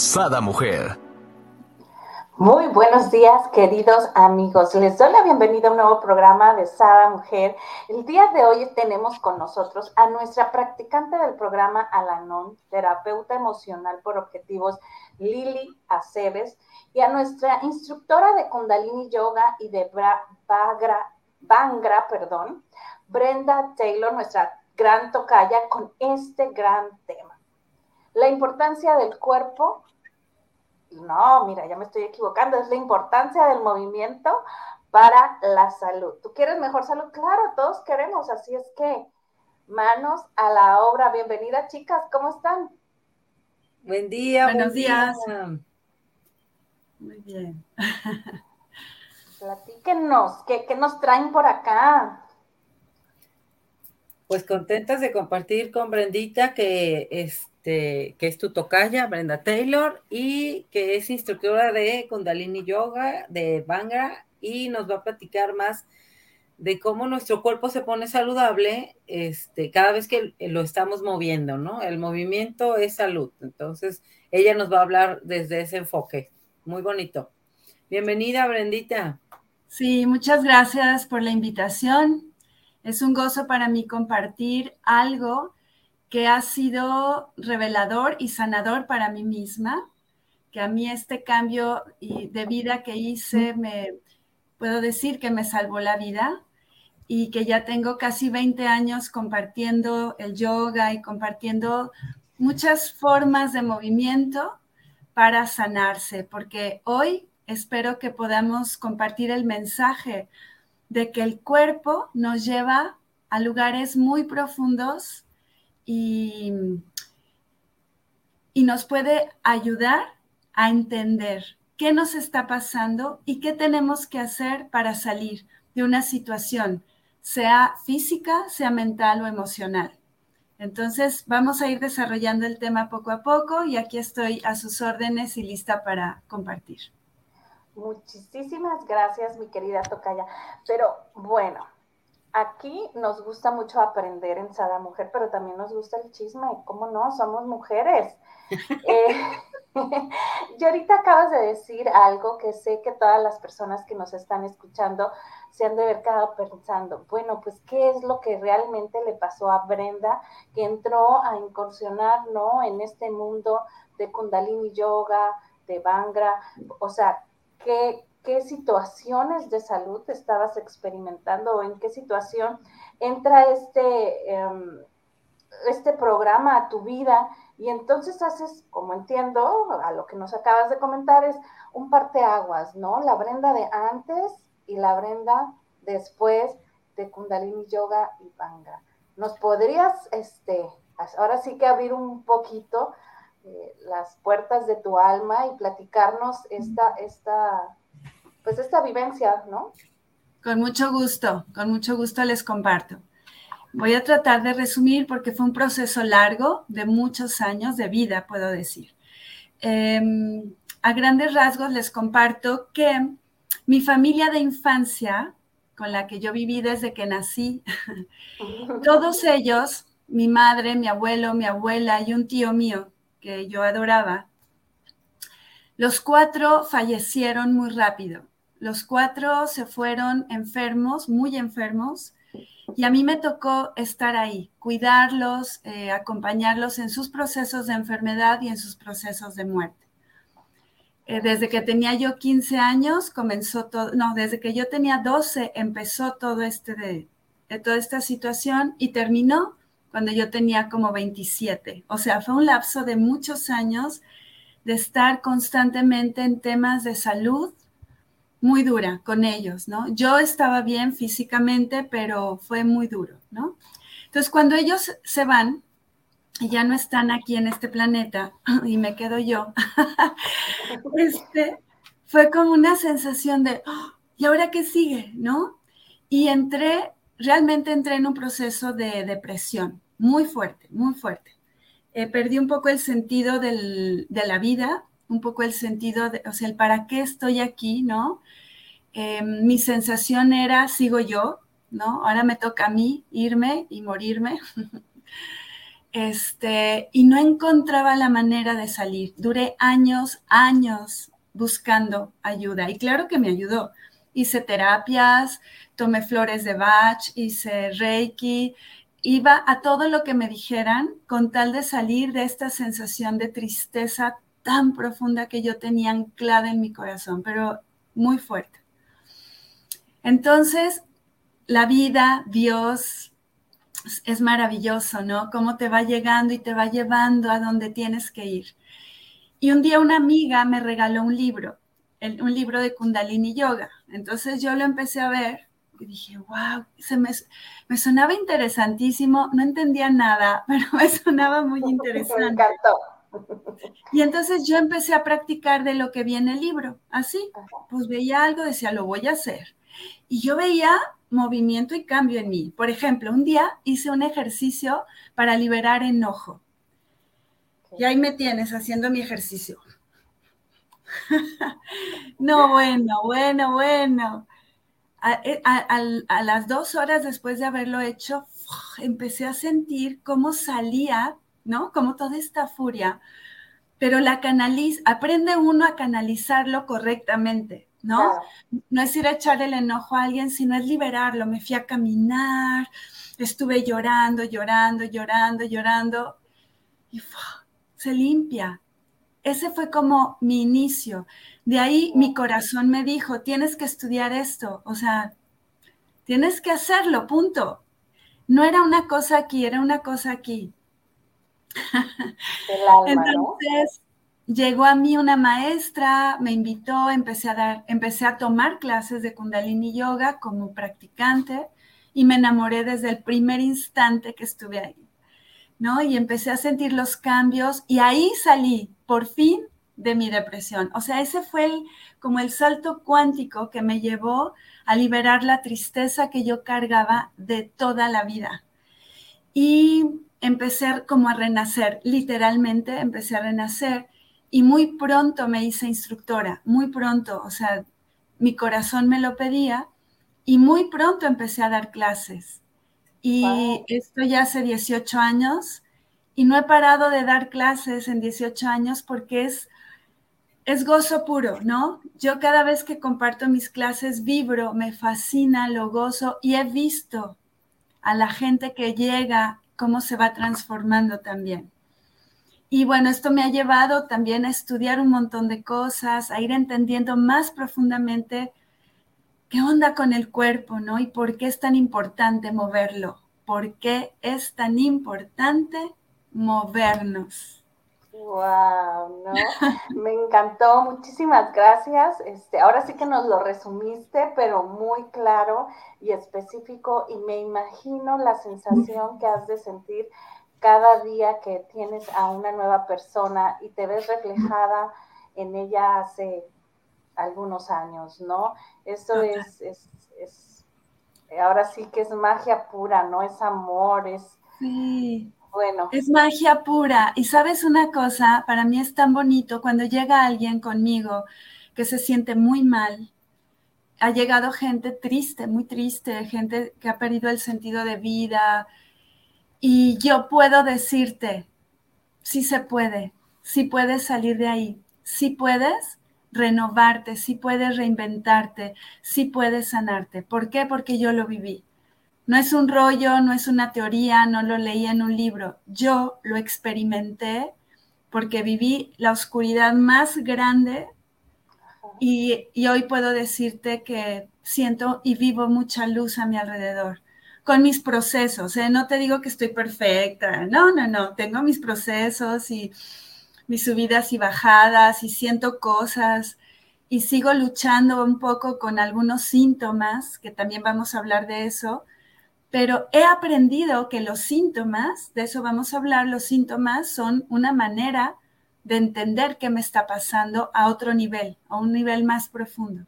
Sada Mujer. Muy buenos días, queridos amigos. Les doy la bienvenida a un nuevo programa de Sada Mujer. El día de hoy tenemos con nosotros a nuestra practicante del programa Alanon, terapeuta emocional por objetivos Lili Aceves, y a nuestra instructora de Kundalini Yoga y de Bagra, Bangra, perdón, Brenda Taylor, nuestra gran tocaya, con este gran tema. La importancia del cuerpo no, mira, ya me estoy equivocando, es la importancia del movimiento para la salud. ¿Tú quieres mejor salud? Claro, todos queremos, así es que manos a la obra. Bienvenida, chicas, ¿cómo están? Buen día, buenos días. Muy bien. Platíquenos, ¿qué, ¿qué nos traen por acá? Pues contentas de compartir con Brendita que es este, que es tu tocaya, Brenda Taylor, y que es instructora de Kundalini Yoga, de Bangra, y nos va a platicar más de cómo nuestro cuerpo se pone saludable este, cada vez que lo estamos moviendo, ¿no? El movimiento es salud. Entonces, ella nos va a hablar desde ese enfoque. Muy bonito. Bienvenida, Brendita. Sí, muchas gracias por la invitación. Es un gozo para mí compartir algo que ha sido revelador y sanador para mí misma, que a mí este cambio de vida que hice, me puedo decir que me salvó la vida y que ya tengo casi 20 años compartiendo el yoga y compartiendo muchas formas de movimiento para sanarse, porque hoy espero que podamos compartir el mensaje de que el cuerpo nos lleva a lugares muy profundos y, nos puede ayudar a entender qué nos está pasando y qué tenemos que hacer para salir de una situación, sea física, sea mental o emocional. Entonces, vamos a ir desarrollando el tema poco a poco y aquí estoy a sus órdenes y lista para compartir. Muchísimas gracias, mi querida Tocaya. Pero bueno, Aquí nos gusta mucho aprender en Sada Mujer, pero también nos gusta el chisme. ¿Cómo no? Somos mujeres. eh, y ahorita acabas de decir algo que sé que todas las personas que nos están escuchando se han de haber quedado pensando. Bueno, pues, ¿qué es lo que realmente le pasó a Brenda que entró a incursionar, ¿no? En este mundo de Kundalini Yoga, de Bangra. O sea, ¿qué, qué situaciones de salud estabas experimentando o en qué situación entra este, em, este programa a tu vida y entonces haces, como entiendo, a lo que nos acabas de comentar, es un parteaguas, ¿no? La Brenda de antes y la Brenda después de Kundalini Yoga y Banga. ¿Nos podrías, este, ahora sí que abrir un poquito eh, las puertas de tu alma y platicarnos esta, esta pues esta vivencia, ¿no? Con mucho gusto, con mucho gusto les comparto. Voy a tratar de resumir porque fue un proceso largo de muchos años de vida, puedo decir. Em, a grandes rasgos les comparto que mi familia de infancia, con la que yo viví desde que nací, todos ellos, mi madre, mi abuelo, mi abuela y un tío mío que yo adoraba, los cuatro fallecieron muy rápido. Los cuatro se fueron enfermos, muy enfermos, y a mí me tocó estar ahí, cuidarlos, eh, acompañarlos en sus procesos de enfermedad y en sus procesos de muerte. Eh, desde que tenía yo 15 años comenzó todo, no, desde que yo tenía 12 empezó todo este de, toda esta situación y terminó cuando yo tenía como 27. O sea, fue un lapso de muchos años de estar constantemente en temas de salud, muy dura con ellos, ¿no? Yo estaba bien físicamente, pero fue muy duro, ¿no? Entonces, cuando ellos se van, y ya no están aquí en este planeta y me quedo yo, este, fue como una sensación de, ¡oh! ¿y ahora qué sigue? ¿No? Y entré, realmente entré en un proceso de depresión muy fuerte, muy fuerte. Eh, perdí un poco el sentido de la vida, un poco el sentido, de, o sea, el para qué estoy aquí, ¿no? Eh, mi sensación era, sigo yo, ¿no? Ahora me toca a mí irme y morirme. este, y no encontraba la manera de salir. Duré años, años buscando ayuda y claro que me ayudó. Hice terapias, tomé flores de Bach, hice Reiki, iba a todo lo que me dijeran con tal de salir de esta sensación de tristeza tan profunda que yo tenía anclada en mi corazón, pero muy fuerte. Entonces, la vida, Dios, es maravilloso, ¿no? Cómo te va llegando y te va llevando a donde tienes que ir. Y un día una amiga me regaló un libro, un libro de Kundalini Yoga. Entonces yo lo empecé a ver y dije, wow, se me, me sonaba interesantísimo, no entendía nada, pero me sonaba muy interesante. Me encantó. Y entonces yo empecé a practicar de lo que viene el libro, así, pues veía algo, decía, lo voy a hacer. Y yo veía movimiento y cambio en mí. Por ejemplo, un día hice un ejercicio para liberar enojo. Y ahí me tienes haciendo mi ejercicio. no, bueno, bueno, bueno. Eh, a, las dos horas después de haberlo hecho, empecé a sentir cómo salía, ¿no? Como toda esta furia. Pero la canaliz, aprende uno a canalizarlo correctamente, ¿no? No es ir a echar el enojo a alguien, sino es liberarlo. Me fui a caminar, estuve llorando, llorando, llorando, llorando, y se limpia. Ese fue como mi inicio. De ahí mi corazón me dijo, tienes que estudiar esto, o sea, tienes que hacerlo, punto. No era una cosa aquí, era una cosa aquí. Entonces, llegó a mí una maestra, me invitó, empecé a dar, empecé a tomar clases de Kundalini Yoga como practicante y me enamoré desde el primer instante que estuve ahí. ¿no? Y empecé a sentir los cambios y ahí salí, por fin, de mi depresión. O sea, ese fue como el salto cuántico que me llevó a liberar la tristeza que yo cargaba de toda la vida. Y empecé como a renacer, literalmente empecé a renacer y muy pronto me hice instructora, muy pronto, o sea, mi corazón me lo pedía y muy pronto empecé a dar clases. Y esto ya hace 18 años y no he parado de dar clases en 18 años porque es es gozo puro, ¿no? Yo cada vez que comparto mis clases vibro, me fascina, lo gozo y he visto a la gente que llega cómo se va transformando también. Y bueno, esto me ha llevado también a estudiar un montón de cosas, a ir entendiendo más profundamente qué onda con el cuerpo, ¿no? Y por qué es tan importante moverlo, por qué es tan importante movernos. Wow, ¿no? Me encantó, muchísimas gracias. Este, ahora sí que nos lo resumiste, pero muy claro y específico, y me imagino la sensación que has de sentir cada día que tienes a una nueva persona y te ves reflejada en ella hace algunos años, ¿no? Eso es, es, es, ahora sí que es magia pura, ¿no? Es amor, es... Sí Es magia pura. Y sabes una cosa, para mí es tan bonito cuando llega alguien conmigo que se siente muy mal. Ha llegado gente triste, muy triste, gente que ha perdido el sentido de vida. Y yo puedo decirte, sí se puede, sí puedes salir de ahí, sí puedes renovarte, sí puedes reinventarte, sí puedes sanarte. ¿Por qué? Porque yo lo viví. No es un rollo, no es una teoría, no lo leí en un libro. Yo lo experimenté porque viví la oscuridad más grande y, hoy puedo decirte que siento y vivo mucha luz a mi alrededor con mis procesos. ¿eh? No te digo que estoy perfecta, no, no, no, tengo mis procesos y mis subidas y bajadas y siento cosas y sigo luchando un poco con algunos síntomas, que también vamos a hablar de eso, pero he aprendido que los síntomas, de eso vamos a hablar, los síntomas son una manera de entender qué me está pasando a otro nivel, a un nivel más profundo.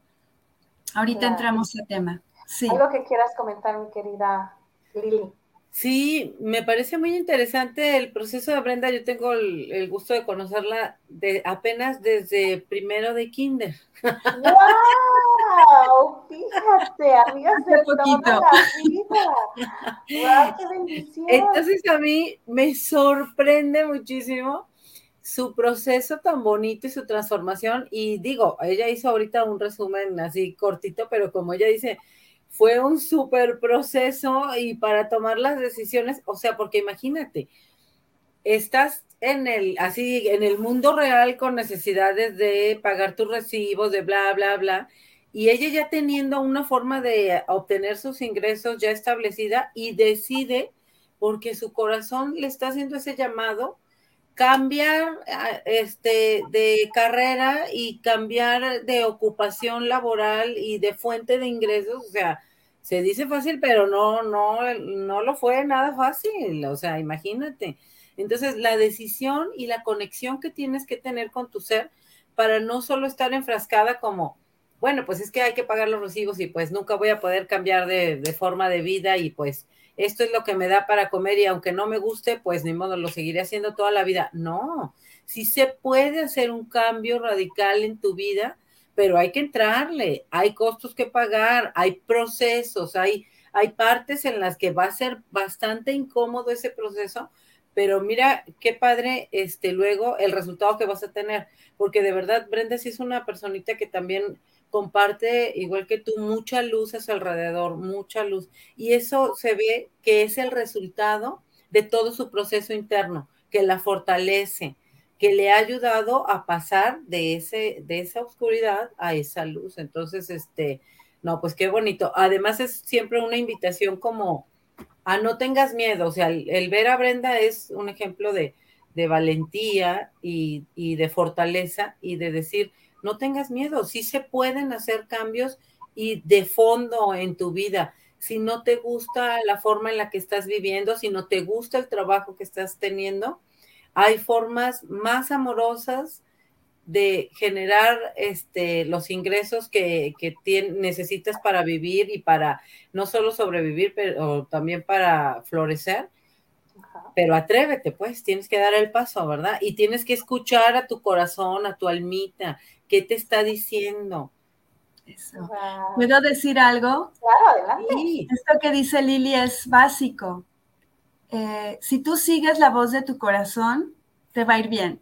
Ahorita entramos al tema. Sí. Algo que quieras comentar, mi querida Lili. Sí, me parece muy interesante el proceso de Brenda. Yo tengo el, gusto de conocerla de, apenas desde primero de kinder. ¡Wow! Fíjate, amigas de toda la vida. ¡Wow, qué bendición! Entonces a mí me sorprende muchísimo su proceso tan bonito y su transformación. Y digo, ella hizo ahorita un resumen así cortito, pero como ella dice, fue un súper proceso y para tomar las decisiones, o sea, porque imagínate, estás en el, así, en el mundo real con necesidades de pagar tus recibos, de bla, bla, bla, y ella ya teniendo una forma de obtener sus ingresos ya establecida y decide, porque su corazón le está haciendo ese llamado, cambiar ah, este, de carrera y cambiar de ocupación laboral y de fuente de ingresos, o sea, se dice fácil, pero no, no, no lo fue nada fácil, o sea, imagínate. Entonces, la decisión y la conexión que tienes que tener con tu ser para no solo estar enfrascada como, bueno, pues es que hay que pagar los recibos y pues nunca voy a poder cambiar de, de forma de vida y pues esto es lo que me da para comer y aunque no me guste, pues ni modo, lo seguiré haciendo toda la vida. No, si se puede hacer un cambio radical en tu vida, pero hay que entrarle, hay costos que pagar, hay procesos, hay, hay partes en las que va a ser bastante incómodo ese proceso, pero mira qué padre este luego el resultado que vas a tener, porque de verdad Brenda sí es una personita que también comparte, igual que tú, mucha luz a su alrededor, mucha luz. Y eso se ve que es el resultado de todo su proceso interno, que la fortalece, que le ha ayudado a pasar de, ese, de esa oscuridad a esa luz. Entonces, este, no, pues qué bonito. Además es siempre una invitación como a no tengas miedo. O sea, el, ver a Brenda es un ejemplo de, de valentía y, y de fortaleza y de decir, no tengas miedo, sí se pueden hacer cambios y de fondo en tu vida. Si no te gusta la forma en la que estás viviendo, si no te gusta el trabajo que estás teniendo, hay formas más amorosas de generar este, los ingresos que, que necesitas para vivir y para no solo sobrevivir, pero también para florecer. Pero atrévete, pues, tienes que dar el paso, ¿verdad? Y tienes que escuchar a tu corazón, a tu almita, ¿Qué te está diciendo? Eso. ¿Puedo decir algo? Claro, adelante. Esto que dice Lili es básico. Eh, si tú sigues la voz de tu corazón, te va a ir bien.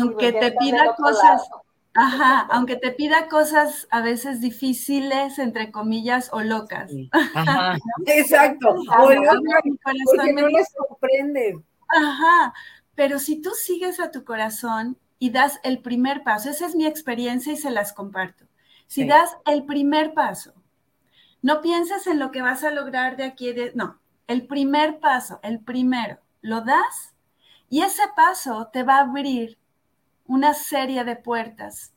Aunque te pida cosas, ajá, aunque te pida cosas a veces difíciles, entre comillas, o locas. Ajá, exacto. porque no les sorprende. Ajá, pero si tú sigues a tu corazón y das el primer paso. Esa es mi experiencia y se las comparto. Si das el primer paso, no pienses en lo que vas a lograr de aquí, de, no, el primer paso, el primero, lo das y ese paso te va a abrir una serie de puertas.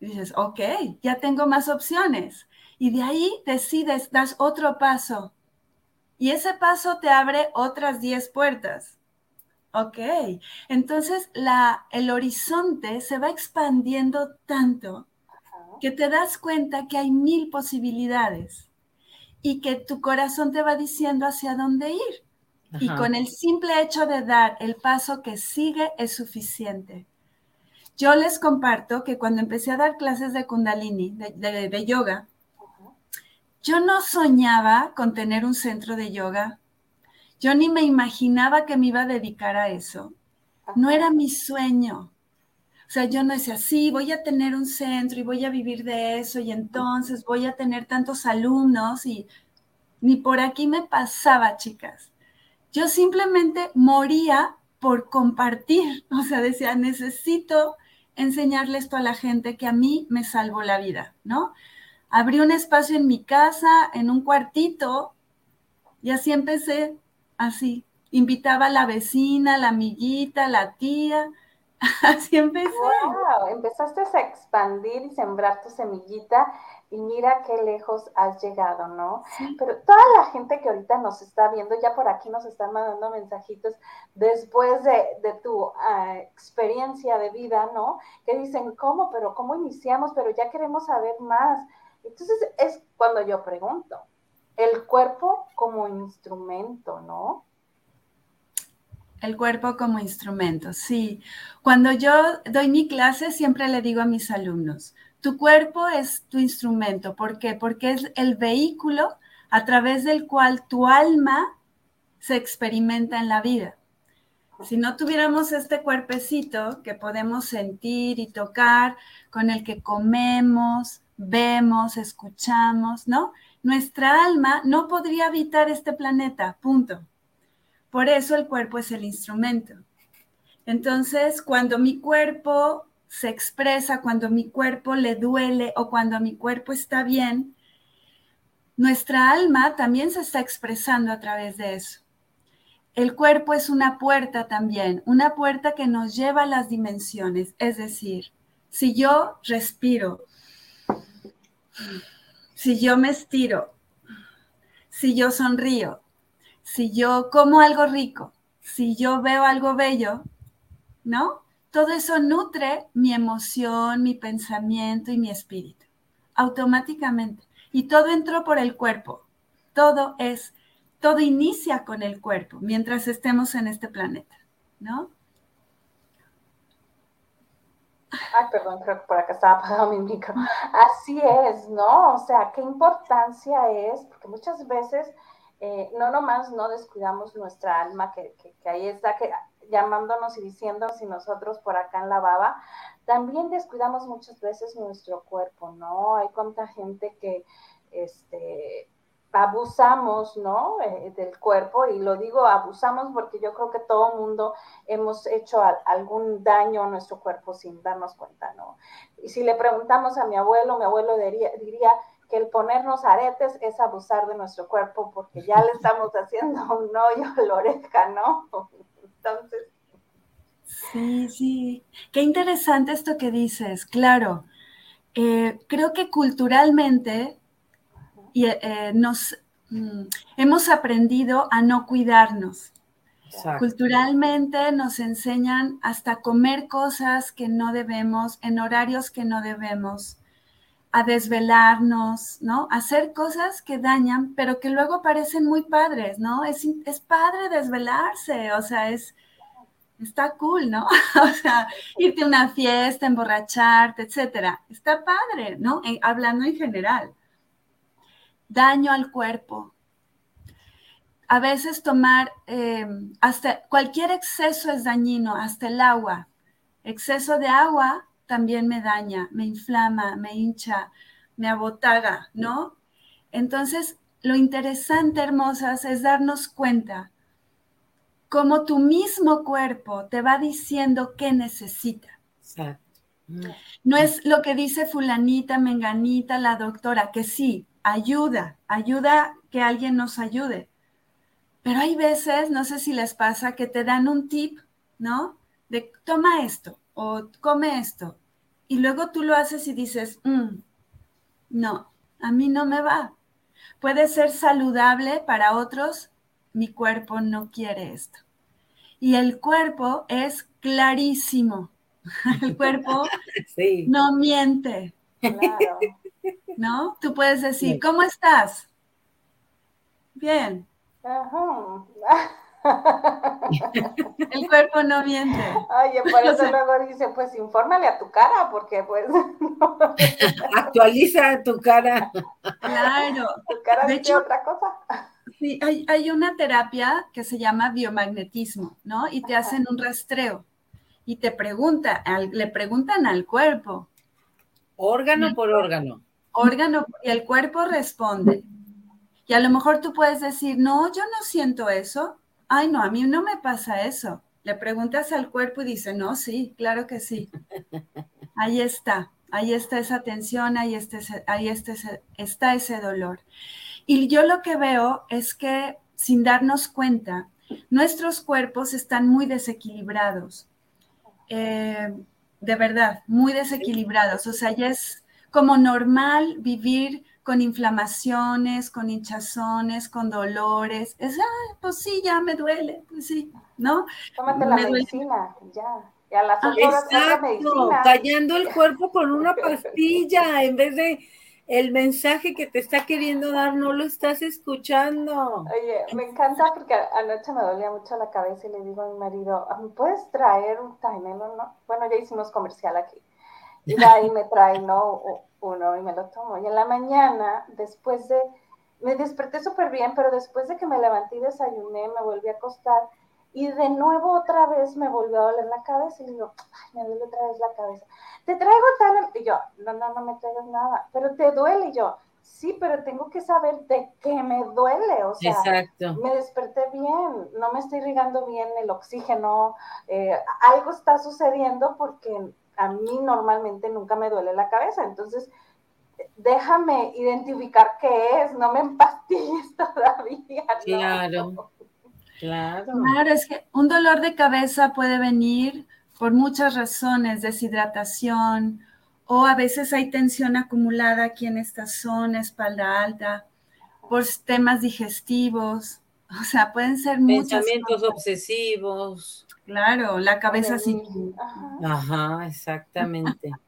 Y dices, ok, ya tengo más opciones. Y de ahí decides, das otro paso. Y ese paso te abre otras 10 puertas. Ok, entonces la, el horizonte se va expandiendo tanto que te das cuenta que hay mil posibilidades y que tu corazón te va diciendo hacia dónde ir. Y con el simple hecho de dar el paso que sigue es suficiente. Yo les comparto que cuando empecé a dar clases de kundalini, de, de yoga, yo no soñaba con tener un centro de yoga yo ni me imaginaba que me iba a dedicar a eso. No era mi sueño. O sea, yo no decía, sí, voy a tener un centro y voy a vivir de eso y entonces voy a tener tantos alumnos y ni por aquí me pasaba, chicas. Yo simplemente moría por compartir. O sea, decía, necesito enseñarle esto a la gente que a mí me salvó la vida, ¿no? Abrí un espacio en mi casa, en un cuartito, y así empecé así. Invitaba a la vecina, la amiguita, la tía, Así empecé. Wow, empezaste a expandir y sembrar tu semillita y mira qué lejos has llegado, ¿no? Pero toda la gente que ahorita nos está viendo, ya por aquí nos están mandando mensajitos después de, tu ah, experiencia de vida, ¿no? Que dicen, ¿cómo? Pero ¿cómo iniciamos? Pero ya queremos saber más. Entonces es cuando yo pregunto, el cuerpo como instrumento, ¿no? El cuerpo como instrumento, sí. Cuando yo doy mi clase, siempre le digo a mis alumnos, tu cuerpo es tu instrumento. ¿Por qué? Porque es el vehículo a través del cual tu alma se experimenta en la vida. Si no tuviéramos este cuerpecito que podemos sentir y tocar, con el que comemos, vemos, escuchamos, ¿no? Nuestra alma no podría habitar este planeta, punto. Por eso el cuerpo es el instrumento. Entonces, cuando mi cuerpo se expresa, cuando mi cuerpo le duele o cuando mi cuerpo está bien, nuestra alma también se está expresando a través de eso. El cuerpo es una puerta también, una puerta que nos lleva a las dimensiones. Es decir, si yo respiro, si yo me estiro, si yo sonrío, si yo como algo rico, si yo veo algo bello, ¿no? Todo eso nutre mi emoción, mi pensamiento y mi espíritu, automáticamente. Y todo entró por el cuerpo. Todo es, todo inicia con el cuerpo mientras estemos en este planeta, ¿no? Ay, perdón, creo que por acá estaba apagado mi micro. Así es, ¿no? O sea, qué importancia es, porque muchas veces eh, no nomás no descuidamos nuestra alma, que, ahí está que, llamándonos y diciéndonos y nosotros por acá en la baba, también descuidamos muchas veces nuestro cuerpo, ¿no? Hay cuánta gente que este, abusamos, ¿no? Eh, del cuerpo, y lo digo abusamos porque yo creo que todo mundo hemos hecho algún daño a nuestro cuerpo sin darnos cuenta, ¿no? Y si le preguntamos a mi abuelo, mi abuelo diría, diría el ponernos aretes es abusar de nuestro cuerpo porque ya le estamos haciendo un hoyo a la oreja, ¿no? Entonces. Sí, sí. Qué interesante esto que dices, claro. Eh, creo que culturalmente eh, nos mm, hemos aprendido a no cuidarnos. Culturalmente nos enseñan hasta comer cosas que no debemos, en horarios que no debemos a desvelarnos, ¿no? hacer cosas que dañan, pero que luego parecen muy padres, ¿no? Es, es padre desvelarse, o sea, es, está cool, ¿no? o sea, irte a una fiesta, emborracharte, etcétera. Está padre, ¿no? hablando en general. Daño al cuerpo. A veces tomar, eh, hasta cualquier exceso es dañino, hasta el agua. Exceso de agua también me daña, me inflama, me hincha, me abotaga, ¿no? Entonces, lo interesante, hermosas, es darnos cuenta cómo tu mismo cuerpo te va diciendo qué necesita. No es lo que dice fulanita, menganita, la doctora, que sí, ayuda, ayuda que alguien nos ayude. Pero hay veces, no sé si les pasa, que te dan un tip, ¿no? De toma esto, o come esto. Y luego tú lo haces y dices, mm, no, a mí no me va. Puede ser saludable para otros, mi cuerpo no quiere esto. Y el cuerpo es clarísimo. El cuerpo no miente. Claro. ¿No? Tú puedes decir, ¿cómo estás? Bien. Ajá. El cuerpo no miente. Oye, por eso luego dice, pues infórmale a tu cara, porque pues... Actualiza tu cara. Claro. Tu cara de dice otra cosa. Sí, hay, una terapia que se llama biomagnetismo, ¿no? Y te hacen un rastreo y te pregunta, le preguntan al cuerpo. Órgano por órgano. Órgano, y el cuerpo responde. Y a lo mejor tú puedes decir, no, yo no siento eso, ay, no, a mí no me pasa eso. Le preguntas al cuerpo y dice, no, sí, claro que sí. Ahí está, ahí está esa tensión, ahí, está ese, ahí está, ese, dolor. Y yo lo que veo es que sin darnos cuenta, nuestros cuerpos están muy desequilibrados. eh, de verdad, muy desequilibrados. O sea, ya es como normal vivir con inflamaciones, con hinchazones, con dolores. Es, ah, pues sí, ya me duele, pues sí, ¿no? Tómate la medicina, ya. Y a las ah, Exacto, callando el cuerpo con una pastilla en vez de el mensaje que te está queriendo dar no lo estás escuchando. Oye, me encanta porque anoche me dolía mucho la cabeza y le digo a mi marido, ¿me puedes traer un Tylenol? No? Bueno, ya hicimos comercial aquí. Y ahí me trae, ¿no? Uno y me lo tomo. Y en la mañana, después de, me desperté súper bien, pero después de que me levanté y desayuné, me volví a acostar y de nuevo otra vez me volvió a doler la cabeza y digo, ay, me duele otra vez la cabeza te traigo tal, y yo, no, no, no me traigas nada, pero te duele, y yo, sí, pero tengo que saber de qué me duele, o sea, Exacto. me desperté bien, no me estoy irrigando bien el oxígeno, eh, algo está sucediendo porque a mí normalmente nunca me duele la cabeza, entonces déjame identificar qué es, no me empastilles todavía. Claro. Claro. Claro, es que un dolor de cabeza puede venir por muchas razones, deshidratación o a veces hay tensión acumulada aquí en esta zona, espalda alta, por temas digestivos, o sea, pueden ser muchos. Pensamientos obsesivos. Claro, la cabeza sin... Ajá, exactamente.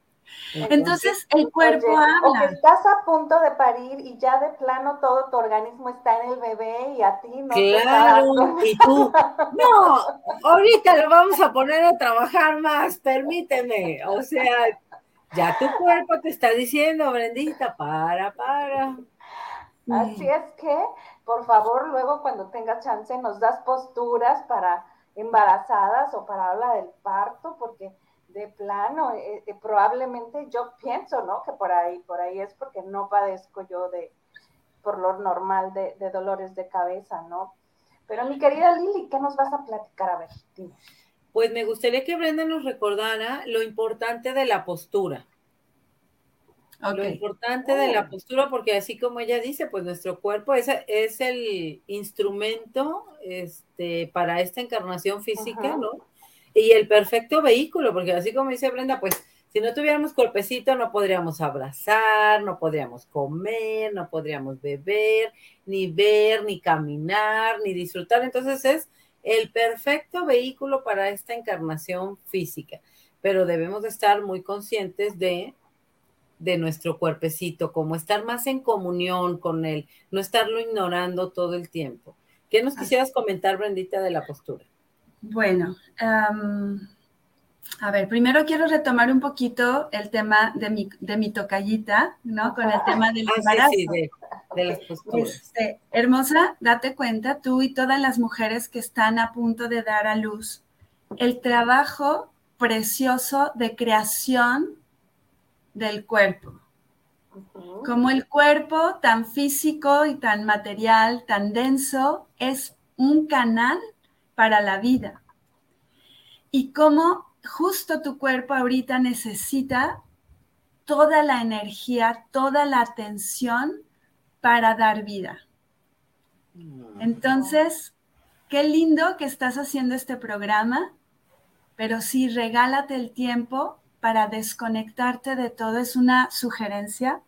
Entonces el cuerpo habla. O que estás a punto de parir y ya de plano todo tu organismo está en el bebé y a ti no claro, y tú, no, ahorita lo vamos a poner a trabajar más, permíteme. O sea, ya tu cuerpo te está diciendo, Brendita, para, para. Así es que, por favor, luego cuando tengas chance nos das posturas para embarazadas o para hablar del parto, porque de plano, eh, eh, probablemente yo pienso, ¿no? Que por ahí, por ahí es porque no padezco yo de, por lo normal, de, dolores de cabeza, ¿no? Pero mi querida Lili, ¿qué nos vas a platicar? A ver, Pues me gustaría que Brenda nos recordara lo importante de la postura. Lo importante de la oh. postura, porque así como ella dice, pues nuestro cuerpo es, es el instrumento este, para esta encarnación física, ¿no? y el perfecto vehículo, porque así como dice Brenda, pues si no tuviéramos cuerpecito no podríamos abrazar, no podríamos comer, no podríamos beber, ni ver, ni caminar, ni disfrutar. Entonces es el perfecto vehículo para esta encarnación física, pero debemos de estar muy conscientes de de nuestro cuerpecito, como estar más en comunión con él, no estarlo ignorando todo el tiempo. ¿Qué nos quisieras comentar, Brendita, de la postura? Bueno, a ver, primero quiero retomar un poquito el tema de mi, de mi tocallita, ¿no? Con el tema del ah, embarazo. Sí, de, las posturas. Este, hermosa, date cuenta, tú y todas las mujeres que están a punto de dar a luz, el trabajo precioso de creación del cuerpo. Como el cuerpo tan físico y tan material, tan denso, es un canal para la vida. Y cómo justo tu cuerpo ahorita necesita toda la energía, toda la atención para dar vida. Mm. Entonces, qué lindo que estás haciendo este programa, pero sí regálate el tiempo para desconectarte de todo. Es una sugerencia.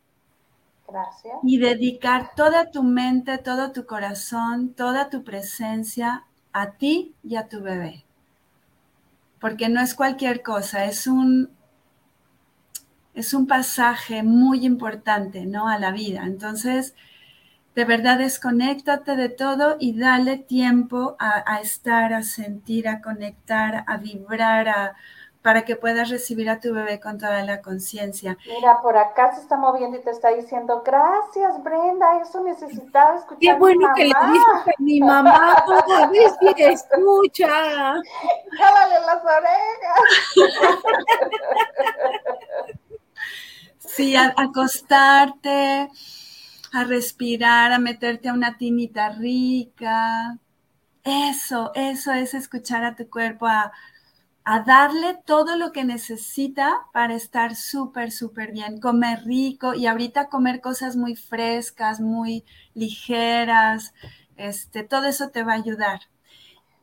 Gracias. Y dedicar toda tu mente, todo tu corazón, toda tu presencia a ti y a tu bebé. Porque no es cualquier cosa, es un, es un pasaje muy importante, ¿no? A la vida. Entonces, de verdad desconéctate de todo y dale tiempo a, a estar, a sentir, a conectar, a vibrar, a, para que puedas recibir a tu bebé con toda la conciencia. Mira, por acá se está moviendo y te está diciendo, gracias Brenda, eso necesitaba escuchar. Qué bueno que le dijo a mi mamá sí escucha. Jálale las orejas. Sí, a acostarte, a respirar, a meterte a una tinita rica. Eso, eso es escuchar a tu cuerpo, a a darle todo lo que necesita para estar súper, súper bien, comer rico y ahorita comer cosas muy frescas, muy ligeras, este, todo eso te va a ayudar.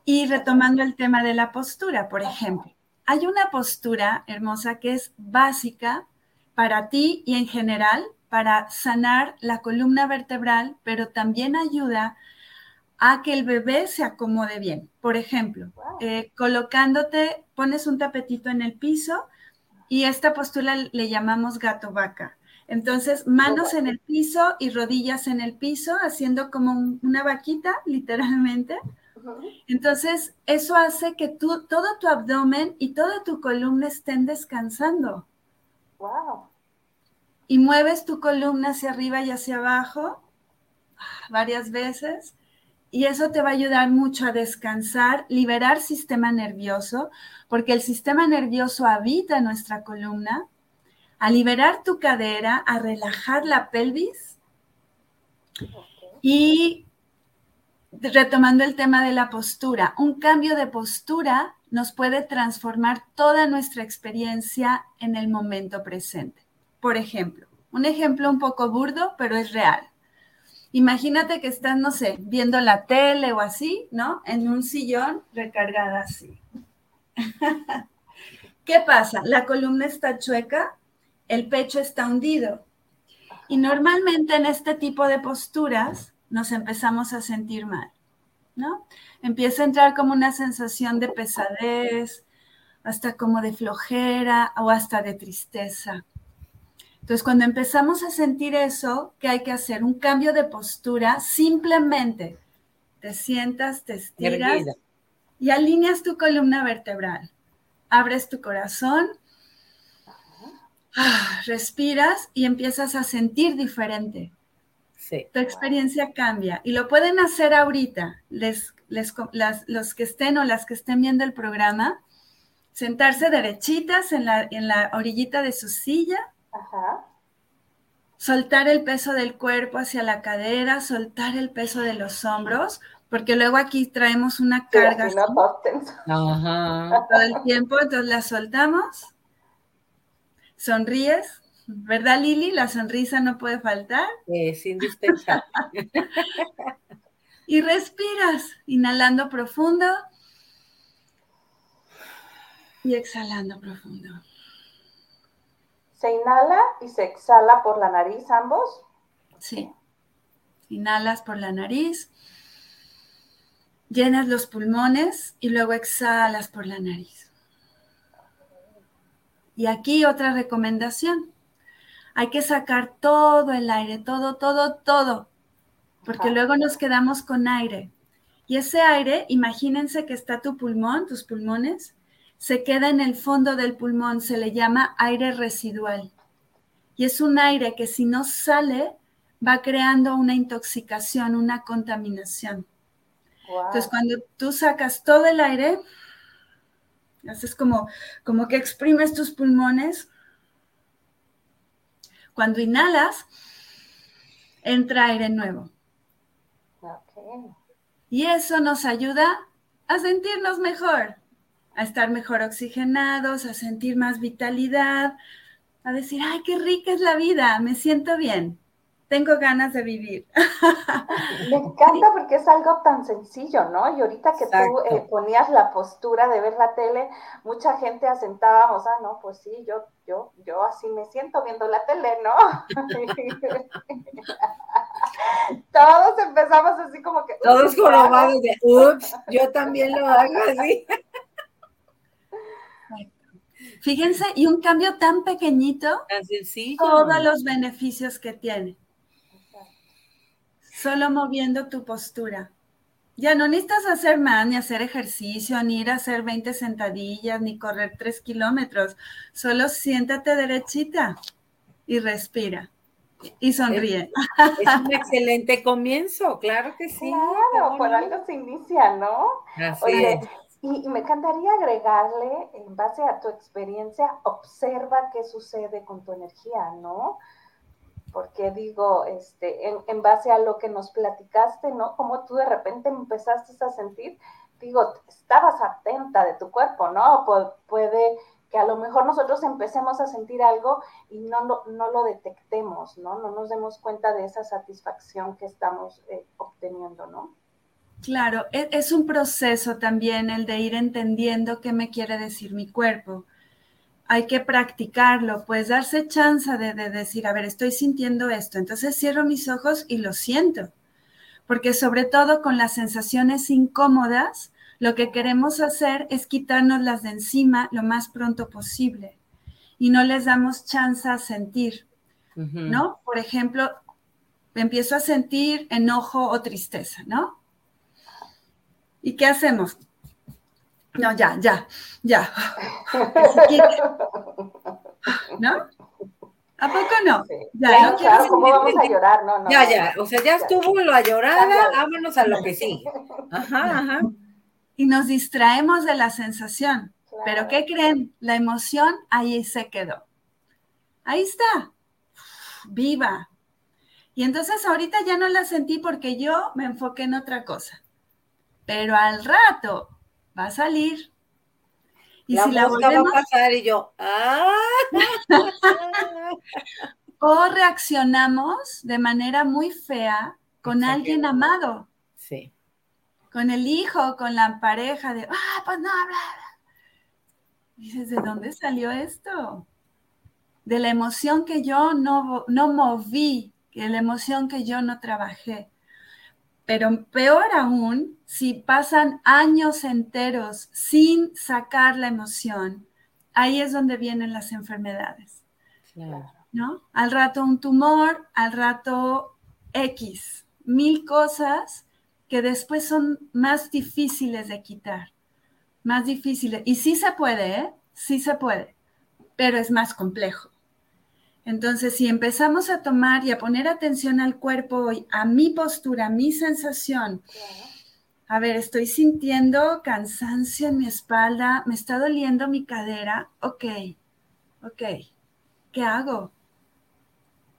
Y retomando el tema de la postura, por ejemplo, hay una postura hermosa que es básica para ti y en general para sanar la columna vertebral, pero también ayuda a que el bebé se acomode bien. Por ejemplo, eh, colocándote, pones un tapetito en el piso y esta postura le llamamos gato vaca. Entonces, manos en el piso y rodillas en el piso, haciendo como una vaquita, literalmente. Entonces, eso hace que tú, todo tu abdomen y toda tu columna estén descansando. Wow. Y mueves tu columna hacia arriba y hacia abajo varias veces. Y eso te va a ayudar mucho a descansar, liberar sistema nervioso, porque el sistema nervioso habita nuestra columna, a liberar tu cadera, a relajar la pelvis y retomando el tema de la postura, un cambio de postura nos puede transformar toda nuestra experiencia en el momento presente. Por ejemplo, un ejemplo un poco burdo, pero es real. Imagínate que estás, no sé, viendo la tele o así, ¿no? En un sillón recargada así. ¿Qué pasa? La columna está chueca, el pecho está hundido. Y normalmente en este tipo de posturas nos empezamos a sentir mal, ¿no? Empieza a entrar como una sensación de pesadez, hasta como de flojera o hasta de tristeza. Entonces, cuando empezamos a sentir eso, ¿qué hay que hacer? Un cambio de postura, simplemente te sientas, te estiras y alineas tu columna vertebral. Abres tu corazón, ah, respiras y empiezas a sentir diferente. Tu experiencia cambia y lo pueden hacer ahorita, les, los que estén o las que estén viendo el programa, sentarse derechitas en la, en la orillita de su silla, soltar el peso del cuerpo hacia la cadera, soltar el peso de los hombros, porque luego aquí traemos una carga todo el tiempo, entonces la soltamos, sonríes, ¿Verdad, Lili? La sonrisa no puede faltar. Es indispensable. y respiras, inhalando profundo y exhalando profundo. ¿Se inhala y se exhala por la nariz ambos? Sí. Inhalas por la nariz, llenas los pulmones y luego exhalas por la nariz. Y aquí otra recomendación hay que sacar todo el aire, todo, todo, todo, porque luego nos quedamos con aire. Y ese aire, imagínense que está tu pulmón, tus pulmones, se queda en el fondo del pulmón, se le llama aire residual. Y es un aire que si no sale, va creando una intoxicación, una contaminación. Entonces, cuando tú sacas todo el aire, haces como, como que exprimes tus pulmones cuando inhalas, entra aire nuevo. Y eso nos ayuda a sentirnos mejor, a estar mejor oxigenados, a sentir más vitalidad, a decir, ay, qué rica es la vida, me siento bien tengo ganas de vivir. Me encanta porque es algo tan sencillo, ¿no? Y ahorita que tú eh, ponías la postura de ver la tele, mucha gente asentábamos, ah, no, pues sí, yo, yo, yo así me siento viendo la tele, ¿no? Todos empezamos así como que. Todos jorobados de, ups, yo también lo hago así. Fíjense, y un cambio tan pequeñito, tan sencillo. todos los beneficios que tiene solo moviendo tu postura. Ya no necesitas hacer más, ni hacer ejercicio, ni ir a hacer 20 sentadillas, ni correr 3 kilómetros. Solo siéntate derechita y respira. Y sonríe. Es, un excelente comienzo, claro que sí. Claro, por algo se inicia, ¿no? Oye, Y, me encantaría agregarle, en base a tu experiencia, observa qué sucede con tu energía, ¿no? porque digo, este, en, base a lo que nos platicaste, ¿no? Como tú de repente empezaste a sentir, digo, estabas atenta de tu cuerpo, ¿no? puede que a lo mejor nosotros empecemos a sentir algo y no, no, lo detectemos, ¿no? No nos demos cuenta de esa satisfacción que estamos eh, obteniendo, ¿no? Claro, e, es un proceso también el de ir entendiendo qué me quiere decir mi cuerpo. Hay que practicarlo, pues darse chance de, de, decir, a ver, estoy sintiendo esto. Entonces cierro mis ojos y lo siento. Porque sobre todo con las sensaciones incómodas, lo que queremos hacer es quitarnos las de encima lo más pronto posible y no les damos chance a sentir, ¿no? Por ejemplo, empiezo a sentir enojo o tristeza, ¿no? ¿Y qué hacemos? No, ya, ya, ya. ¿No? ¿A poco no? Ya, no ¿cómo vamos a llorar? No, no. Ya, ya, o sea, ya estuvo la llorada, vámonos a lo que sigue. Ajá, ajá. Y nos distraemos de la sensación. Pero ¿qué creen? La emoción ahí se quedó. Ahí está, viva. Y entonces ahorita ya no la sentí porque yo me enfoqué en otra cosa. Pero al rato va a salir. Y si la volvemos a pasar y yo, ¡ah! o reaccionamos de manera muy fea con alguien amado. Sí. Con el hijo, con la pareja de, ah, pues no, bla, Dices, ¿de dónde salió esto? De la emoción que yo no, no moví, de la emoción que yo no trabajé. Pero peor aún, si pasan años enteros sin sacar la emoción, ahí es donde vienen las enfermedades. ¿No? Al rato un tumor, al rato X, mil cosas que después son más difíciles de quitar más difíciles. Y sí se puede, ¿eh? Sí se puede, pero es más complejo. Entonces, si empezamos a tomar y a poner atención al cuerpo, a mi postura, a mi sensación, a ver, estoy sintiendo cansancio en mi espalda, me está doliendo mi cadera, ok, ok, ¿qué hago?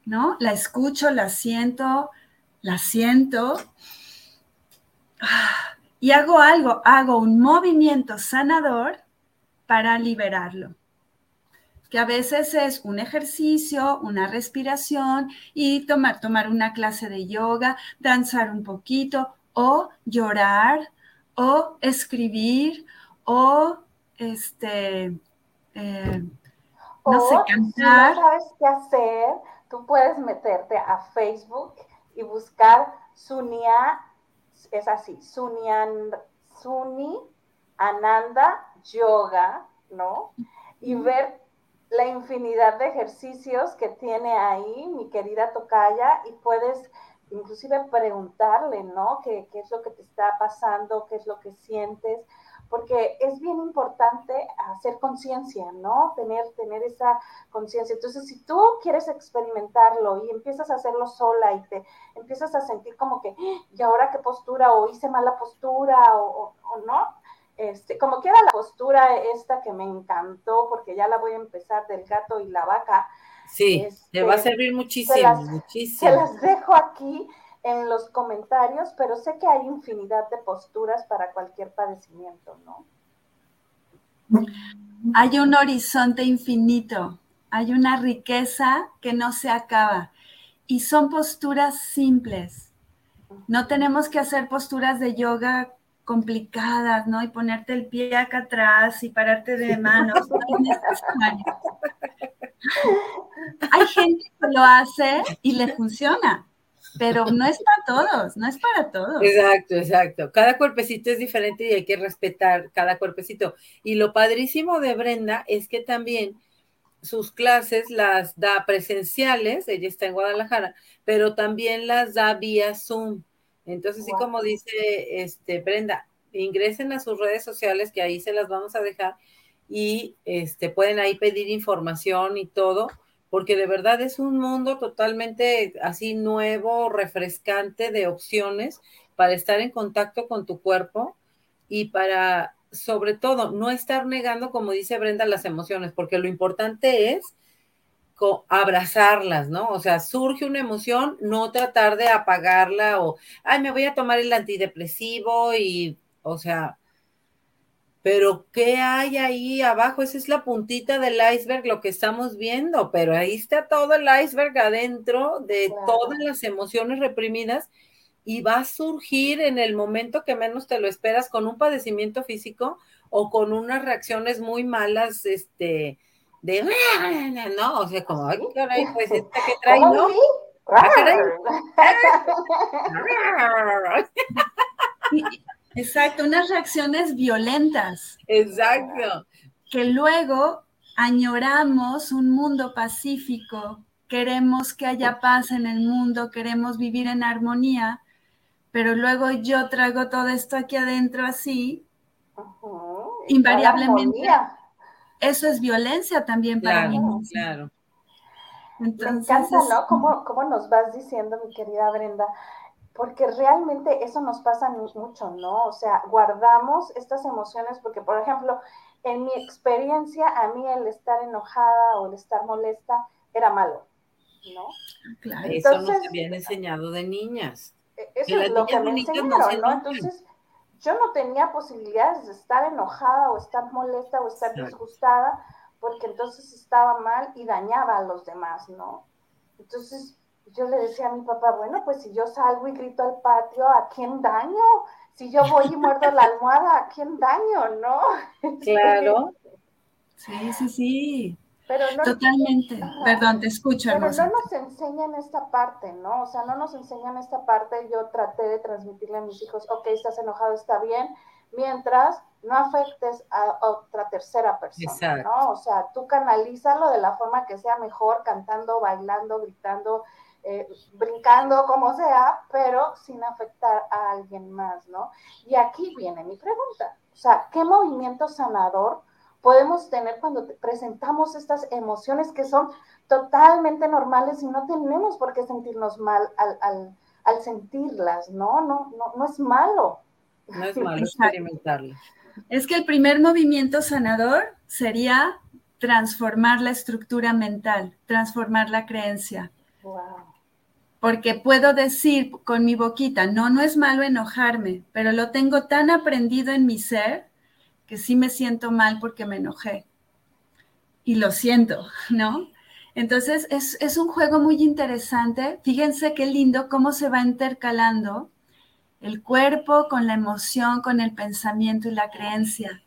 ¿No? La escucho, la siento, la siento. Ah, y hago algo, hago un movimiento sanador para liberarlo. Que a veces es un ejercicio, una respiración y tomar, tomar una clase de yoga, danzar un poquito o llorar o escribir o este, eh, no sé, cantar. Si no sabes qué hacer, tú puedes meterte a Facebook y buscar Sunia es así, Sunian, Suni Ananda Yoga, ¿no? Y ver la infinidad de ejercicios que tiene ahí mi querida Tocaya y puedes inclusive preguntarle, ¿no? ¿Qué, ¿Qué, es lo que te está pasando? ¿Qué es lo que sientes? porque es bien importante hacer conciencia, ¿no? Tener, tener esa conciencia. Entonces, si tú quieres experimentarlo y empiezas a hacerlo sola y te empiezas a sentir como que, ¿y ahora qué postura? O hice mala postura, o, no. Este, como quiera la postura esta que me encantó, porque ya la voy a empezar del gato y la vaca. Sí, te va a este, servir muchísimo, muchísimo. Se las dejo aquí en los comentarios, pero sé que hay infinidad de posturas para cualquier padecimiento, ¿no? Hay un horizonte infinito, hay una riqueza que no se acaba y son posturas simples. No tenemos que hacer posturas de yoga complicadas, ¿no? Y ponerte el pie acá atrás y pararte de manos. Hay gente que lo hace y le funciona pero no es para todos, no es para todos. Exacto, exacto. Cada cuerpecito es diferente y hay que respetar cada cuerpecito. Y lo padrísimo de Brenda es que también sus clases las da presenciales, ella está en Guadalajara, pero también las da vía Zoom. Entonces, sí, como dice este Brenda, ingresen a sus redes sociales, que ahí se las vamos a dejar, y este, pueden ahí pedir información y todo porque de verdad es un mundo totalmente así nuevo, refrescante de opciones para estar en contacto con tu cuerpo y para, sobre todo, no estar negando, como dice Brenda, las emociones, porque lo importante es abrazarlas, ¿no? O sea, surge una emoción, no tratar de apagarla o, ay, me voy a tomar el antidepresivo y, o sea, pero ¿qué hay ahí abajo? Esa es la puntita del iceberg, lo que estamos viendo, pero ahí está todo el iceberg adentro de todas las emociones reprimidas y va a surgir en el momento que menos te lo esperas con un padecimiento físico o con unas reacciones muy malas, este, de, no, o sea, como, ay, caray, pues esta que trae, ¿no? Exacto, unas reacciones violentas. Exacto. Que luego añoramos un mundo pacífico, queremos que haya paz en el mundo, queremos vivir en armonía, pero luego yo traigo todo esto aquí adentro así, invariablemente. Eso es violencia también para mí. Claro. Entonces, Me encanta, ¿no? ¿Cómo, ¿Cómo nos vas diciendo, mi querida Brenda? Porque realmente eso nos pasa mucho, ¿no? O sea, guardamos estas emociones porque, por ejemplo, en mi experiencia, a mí el estar enojada o el estar molesta era malo, ¿no? Claro. Eso nos habían enseñado de niñas. E, eso es lo que me enseñaron, ¿no? Entonces, yo no tenía posibilidades de estar enojada o estar molesta o estar disgustada, porque entonces estaba mal y dañaba a los demás, ¿no? Entonces, yo le decía a mi papá, bueno, pues si yo salgo y grito al patio, ¿a quién daño? si yo voy y muerdo la almohada, ¿a quién daño, no? Claro. Sí, sí, sí. Pero no, Totalmente. Perdón, te escucho. Pero no nos enseñan esta parte, ¿no? O sea, no nos enseñan esta parte. Yo traté de transmitirle a mis hijos, ok, estás enojado, está bien, mientras no afectes a otra tercera persona, ¿no? O sea, tú canalízalo de la forma que sea mejor, cantando, bailando, gritando, eh, brincando, como sea, pero sin afectar a alguien más, ¿no? Y aquí viene mi pregunta, o sea, ¿qué movimiento sanador podemos tener cuando presentamos estas emociones que son totalmente normales y no tenemos por qué sentirnos mal al, sentirlas, ¿no? No, no, no es malo. No es malo experimentarlas. Es que el primer movimiento sanador sería transformar la estructura mental, transformar la creencia. Wow porque puedo decir con mi boquita, no, no es malo enojarme, pero lo tengo tan aprendido en mi ser que sí me siento mal porque me enojé. Y lo siento, ¿no? Entonces es, es un juego muy interesante. Fíjense qué lindo cómo se va intercalando el cuerpo con la emoción, con el pensamiento y la creencia.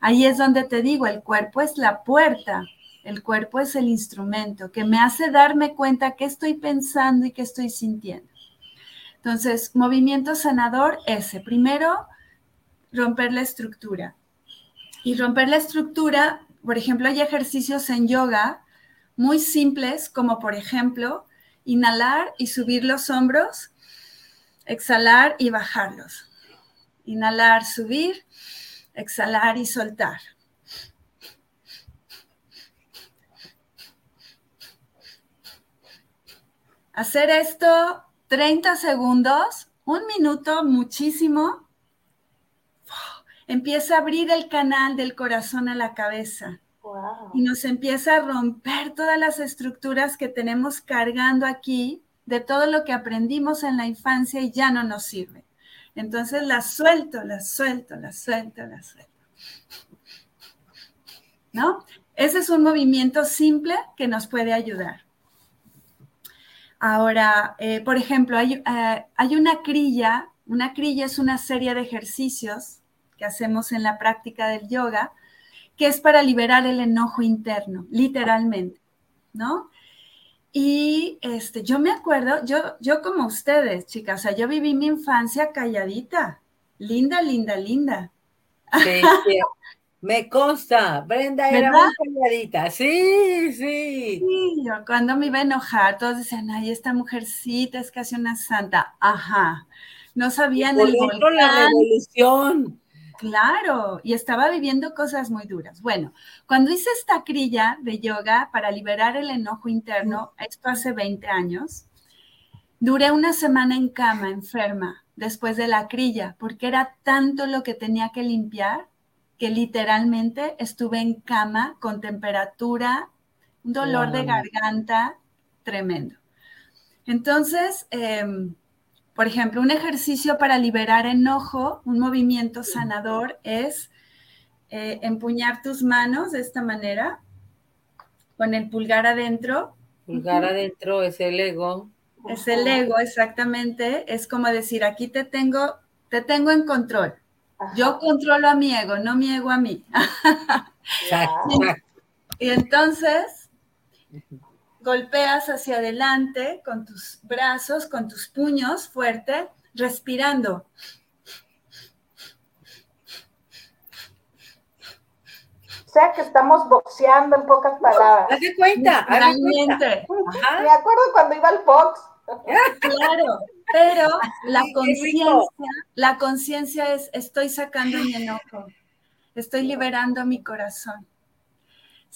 Ahí es donde te digo, el cuerpo es la puerta, el cuerpo es el instrumento que me hace darme cuenta qué estoy pensando y qué estoy sintiendo. Entonces, movimiento sanador ese. Primero, romper la estructura. Y romper la estructura, por ejemplo, hay ejercicios en yoga muy simples, como por ejemplo, inhalar y subir los hombros, exhalar y bajarlos. Inhalar, subir, exhalar y soltar. Hacer esto 30 segundos, un minuto, muchísimo. Empieza a abrir el canal del corazón a la cabeza. Y nos empieza a romper todas las estructuras que tenemos cargando aquí de todo lo que aprendimos en la infancia y ya no nos sirve. Entonces las suelto, las suelto, las suelto, las suelto. ¿No? Ese es un movimiento simple que nos puede ayudar. Ahora, eh, por ejemplo, hay, eh, hay, una crilla. Una crilla es una serie de ejercicios que hacemos en la práctica del yoga, que es para liberar el enojo interno, literalmente, ¿no? Y este, yo me acuerdo, yo, yo como ustedes, chicas, o sea, yo viví mi infancia calladita, linda, linda, linda. Sí, me consta, Brenda era muy calladita, sí, sí. Sí, yo cuando me iba a enojar, todos decían, ay, esta mujercita es casi una santa. Ajá, no sabían el volcán. la revolución. Claro, y estaba viviendo cosas muy duras. Bueno, cuando hice esta crilla de yoga para liberar el enojo interno, esto hace 20 años, duré una semana en cama, enferma, después de la crilla, porque era tanto lo que tenía que limpiar que literalmente estuve en cama con temperatura, un dolor de garganta tremendo. Entonces, em, por ejemplo, un ejercicio para liberar enojo, un movimiento sanador es eh, empuñar tus manos de esta manera, con el pulgar adentro. Pulgar adentro es el ego. Es el ego, exactamente. Es como decir, aquí te tengo, te tengo en control. Yo controlo a mi ego, no mi ego a mí. y entonces golpeas hacia adelante con tus brazos, con tus puños fuerte, respirando. O sea que estamos boxeando en pocas palabras. Haz de cuenta, Realmente. Me acuerdo cuando iba al box. Claro, pero la conciencia, la conciencia es estoy sacando mi enojo, estoy liberando mi corazón.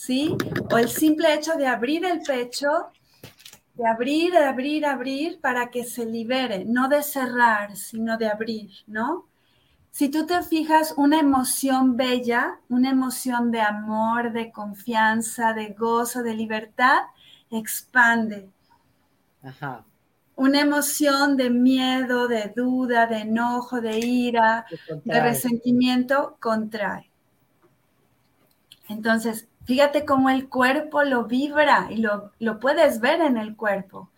¿Sí? O el simple hecho de abrir el pecho, de abrir, de abrir, abrir para que se libere, no de cerrar, sino de abrir, ¿no? Si tú te fijas, una emoción bella, una emoción de amor, de confianza, de gozo, de libertad, expande. Ajá una emoción de miedo, de duda, de enojo, de ira, de resentimiento, contrae. Entonces, fíjate cómo el cuerpo lo vibra y lo, lo puedes ver en el cuerpo.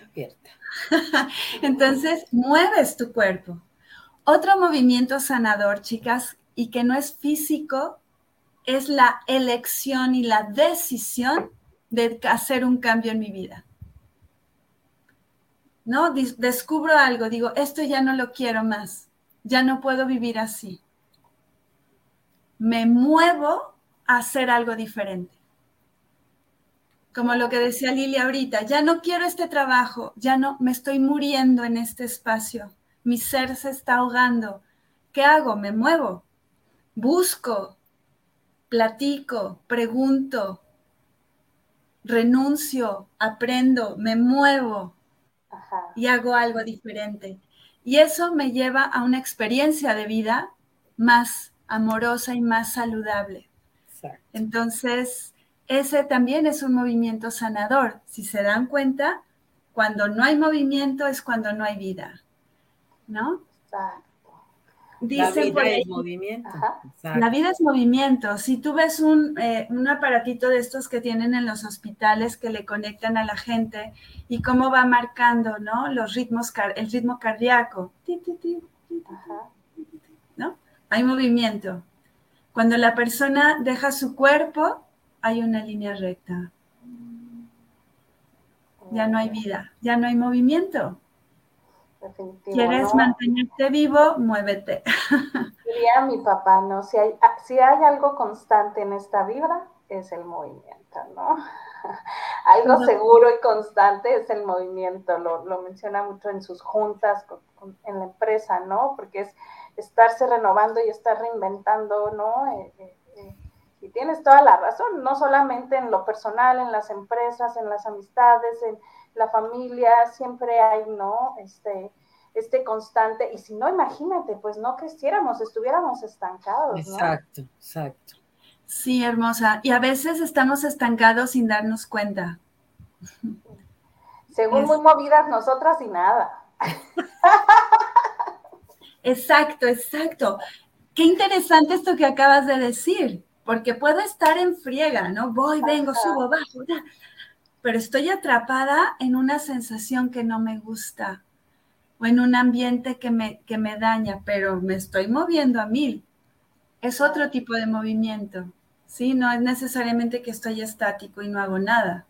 Abierta. Entonces, mueves tu cuerpo. Otro movimiento sanador, chicas, y que no es físico, es la elección y la decisión de hacer un cambio en mi vida. ¿No? Descubro algo, digo, esto ya no lo quiero más, ya no puedo vivir así. Me muevo a hacer algo diferente. Como lo que decía Lilia ahorita, ya no quiero este trabajo, ya no, me estoy muriendo en este espacio, mi ser se está ahogando. ¿Qué hago? Me muevo, busco, platico, pregunto, renuncio, aprendo, me muevo y hago algo diferente. Y eso me lleva a una experiencia de vida más amorosa y más saludable. Entonces, ese también es un movimiento sanador. Si se dan cuenta, cuando no hay movimiento es cuando no hay vida, ¿no? la vida es movimiento. La vida es movimiento. Si tú ves eh, un, aparatito de estos que tienen en los hospitales que le conectan a la gente y cómo va marcando, ¿no? Los ritmos, el ritmo cardíaco. ¿No? Hay movimiento. Cuando la persona deja su cuerpo, hay una línea recta. Ya no hay vida, ya no hay movimiento. ¿Quieres mantenerte vivo? Muévete. Diría mi papá, ¿no? Si hay, ah, si hay algo constante en esta vibra, es el movimiento, ¿no? algo seguro y constante es el movimiento, lo, menciona mucho en sus juntas en la empresa, ¿no? Porque es estarse renovando y estar reinventando, ¿no? Eh, eh, eh, y tienes toda la razón, no solamente en lo personal, en las empresas, en las amistades, en la familia, siempre hay, ¿no? Este, este constante, y si no, imagínate, pues no creciéramos, estuviéramos estancados. Exacto, exacto. Sí, hermosa. Y a veces estamos estancados sin darnos cuenta. Según muy movidas nosotras y nada. Exacto, exacto. Qué interesante esto que acabas de decir, porque puedo estar en friega, ¿no? Voy, vengo, subo, bajo, pero estoy atrapada en una sensación que no me gusta o en un ambiente que me, que me daña, pero me estoy moviendo a mil. Es otro tipo de movimiento, ¿sí? No es necesariamente que estoy estático y no hago nada.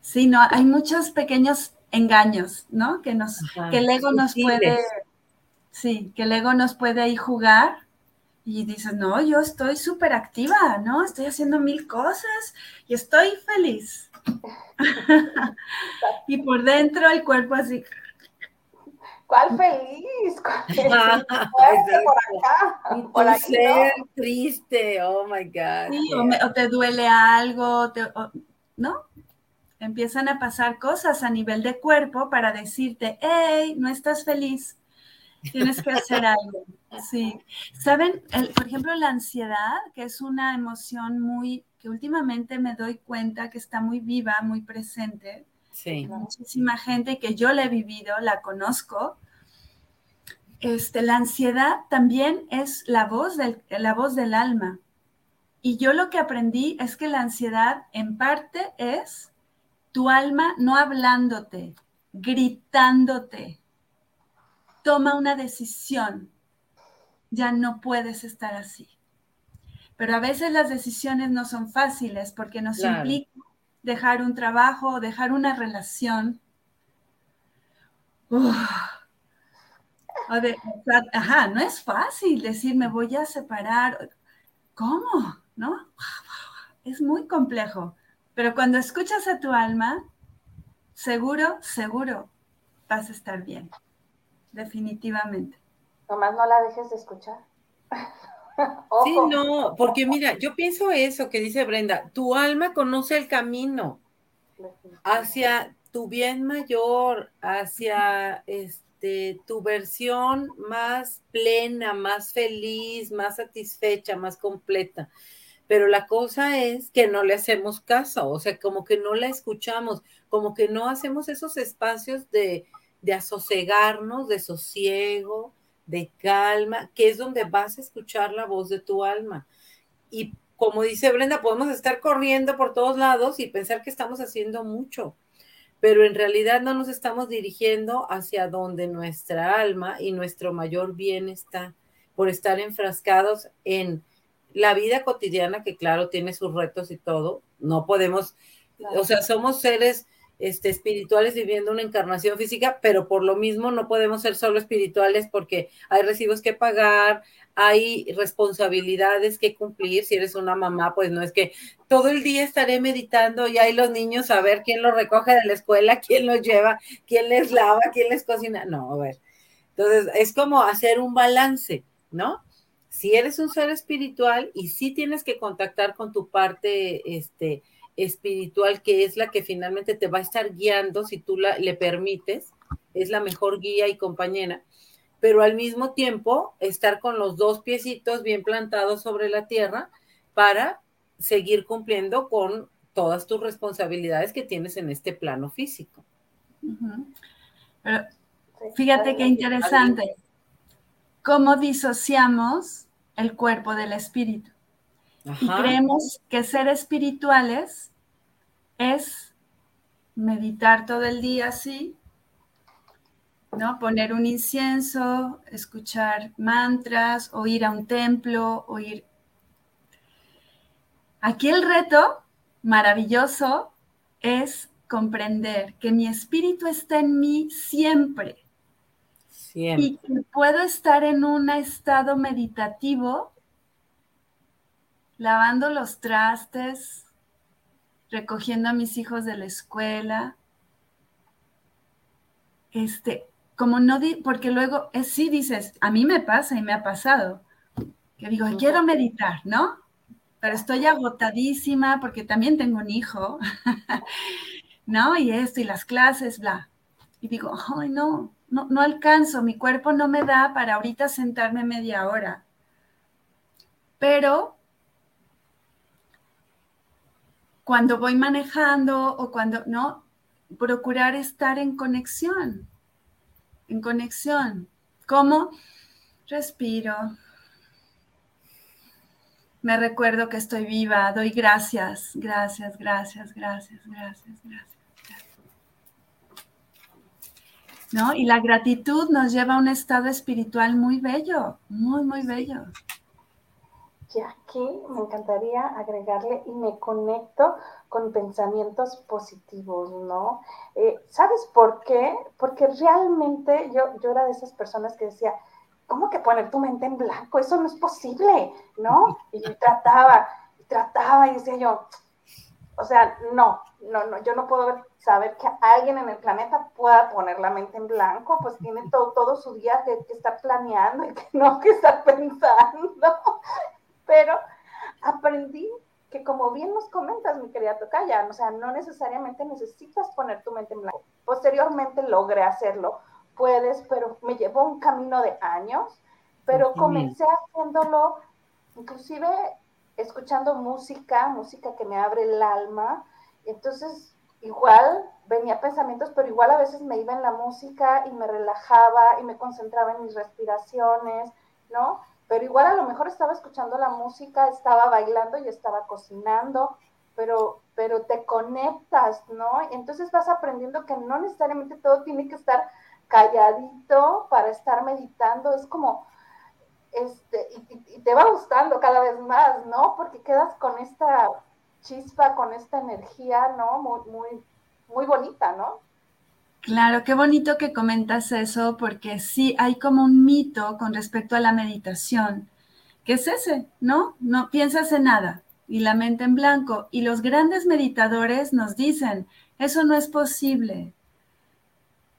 Sí, no, hay muchos pequeños engaños, ¿no? Que, nos, que el ego nos puede, sí, que el ego nos puede ahí jugar y dices, no, yo estoy súper activa, ¿no? Estoy haciendo mil cosas y estoy feliz. y por dentro el cuerpo así. ¿Cuál feliz? ¿Cuál feliz? por acá. ser triste, oh my God. Sí, o, te duele algo, ¿no? Empiezan a pasar cosas a nivel de cuerpo para decirte, hey, no estás feliz Tienes que hacer algo. Sí. Saben, por ejemplo, la ansiedad, que es una emoción muy, que últimamente me doy cuenta que está muy viva, muy presente. Sí. Muchísima gente que yo la he vivido, la conozco. Este, la ansiedad también es la voz del, la voz del alma. Y yo lo que aprendí es que la ansiedad en parte es tu alma no hablándote, gritándote. Toma una decisión. Ya no puedes estar así. Pero a veces las decisiones no son fáciles porque nos implica dejar un trabajo o dejar una relación. ajá, no es fácil decir me voy a separar. ¿Cómo? ¿No? Es muy complejo. Pero cuando escuchas a tu alma, seguro, seguro vas a estar bien. Definitivamente. Nomás no la dejes de escuchar. Sí, no, porque mira, yo pienso eso que dice Brenda, tu alma conoce el camino hacia tu bien mayor, hacia este tu versión más plena, más feliz, más satisfecha, más completa. Pero la cosa es que no le hacemos caso, o sea, como que no la escuchamos, como que no hacemos esos espacios de, de asosegarnos, de sosiego, de calma, que es donde vas a escuchar la voz de tu alma. Y como dice Brenda, podemos estar corriendo por todos lados y pensar que estamos haciendo mucho, pero en realidad no nos estamos dirigiendo hacia donde nuestra alma y nuestro mayor bien está, por estar enfrascados en la vida cotidiana, que claro, tiene sus retos y todo. No podemos, o sea, somos seres este, espirituales viviendo una encarnación física, pero por lo mismo no podemos ser solo espirituales porque hay recibos que pagar, hay responsabilidades que cumplir. Si eres una mamá, pues no es que todo el día estaré meditando y hay los niños a ver quién los recoge de la escuela, quién los lleva, quién les lava, quién les cocina. No, a ver. Entonces, es como hacer un balance, ¿no? Si eres un ser espiritual y sí tienes que contactar con tu parte, este, espiritual que es la que finalmente te va a estar guiando si tú la, le permites, es la mejor guía y compañera, pero al mismo tiempo estar con los dos piecitos bien plantados sobre la tierra para seguir cumpliendo con todas tus responsabilidades que tienes en este plano físico. Fíjate qué interesante, cómo disociamos el cuerpo del espíritu. Y creemos que ser espirituales es meditar todo el día así, ¿no? Poner un incienso, escuchar mantras, o ir a un templo, o ir... Aquí el reto maravilloso es comprender que mi espíritu está en mí siempre. Siempre. Y que puedo estar en un estado meditativo lavando los trastes, recogiendo a mis hijos de la escuela. Este, como no, di, porque luego es, sí dices, a mí me pasa y me ha pasado, que digo, quiero meditar, ¿no? Pero estoy agotadísima porque también tengo un hijo, ¿no? Y esto y las clases, bla. Y digo, ay, no, no, no alcanzo, mi cuerpo no me da para ahorita sentarme media hora. Pero cuando voy manejando o cuando, ¿no? Procurar estar en conexión, en conexión. ¿Cómo? Respiro. Me recuerdo que estoy viva, doy gracias, gracias, gracias, gracias, gracias, gracias. ¿No? Y la gratitud nos lleva a un estado espiritual muy bello, muy, muy bello. Y aquí me encantaría agregarle y me conecto con pensamientos positivos, ¿no? Eh, ¿Sabes por qué? Porque realmente yo, yo era de esas personas que decía, ¿cómo que poner tu mente en blanco? Eso no es posible, ¿no? Y trataba, y trataba y decía yo, o sea, no, no, no, yo no puedo saber que alguien en el planeta pueda poner la mente en blanco, pues tiene todo, todo su día que, que estar planeando y que no que estar pensando pero aprendí que como bien nos comentas, mi querida Tocaya, o sea, no necesariamente necesitas poner tu mente en blanco. Posteriormente logré hacerlo, puedes, pero me llevó un camino de años, pero comencé haciéndolo, inclusive escuchando música, música que me abre el alma, entonces igual venía pensamientos, pero igual a veces me iba en la música y me relajaba y me concentraba en mis respiraciones, ¿no? pero igual a lo mejor estaba escuchando la música, estaba bailando y estaba cocinando, pero, pero te conectas, ¿no? Entonces vas aprendiendo que no necesariamente todo tiene que estar calladito para estar meditando, es como, este, y, te va gustando cada vez más, ¿no? Porque quedas con esta chispa, con esta energía, ¿no? Muy, muy, muy bonita, ¿no? Claro, qué bonito que comentas eso, porque sí hay como un mito con respecto a la meditación, que es ese, ¿no? No piensas en nada y la mente en blanco. Y los grandes meditadores nos dicen, eso no es posible.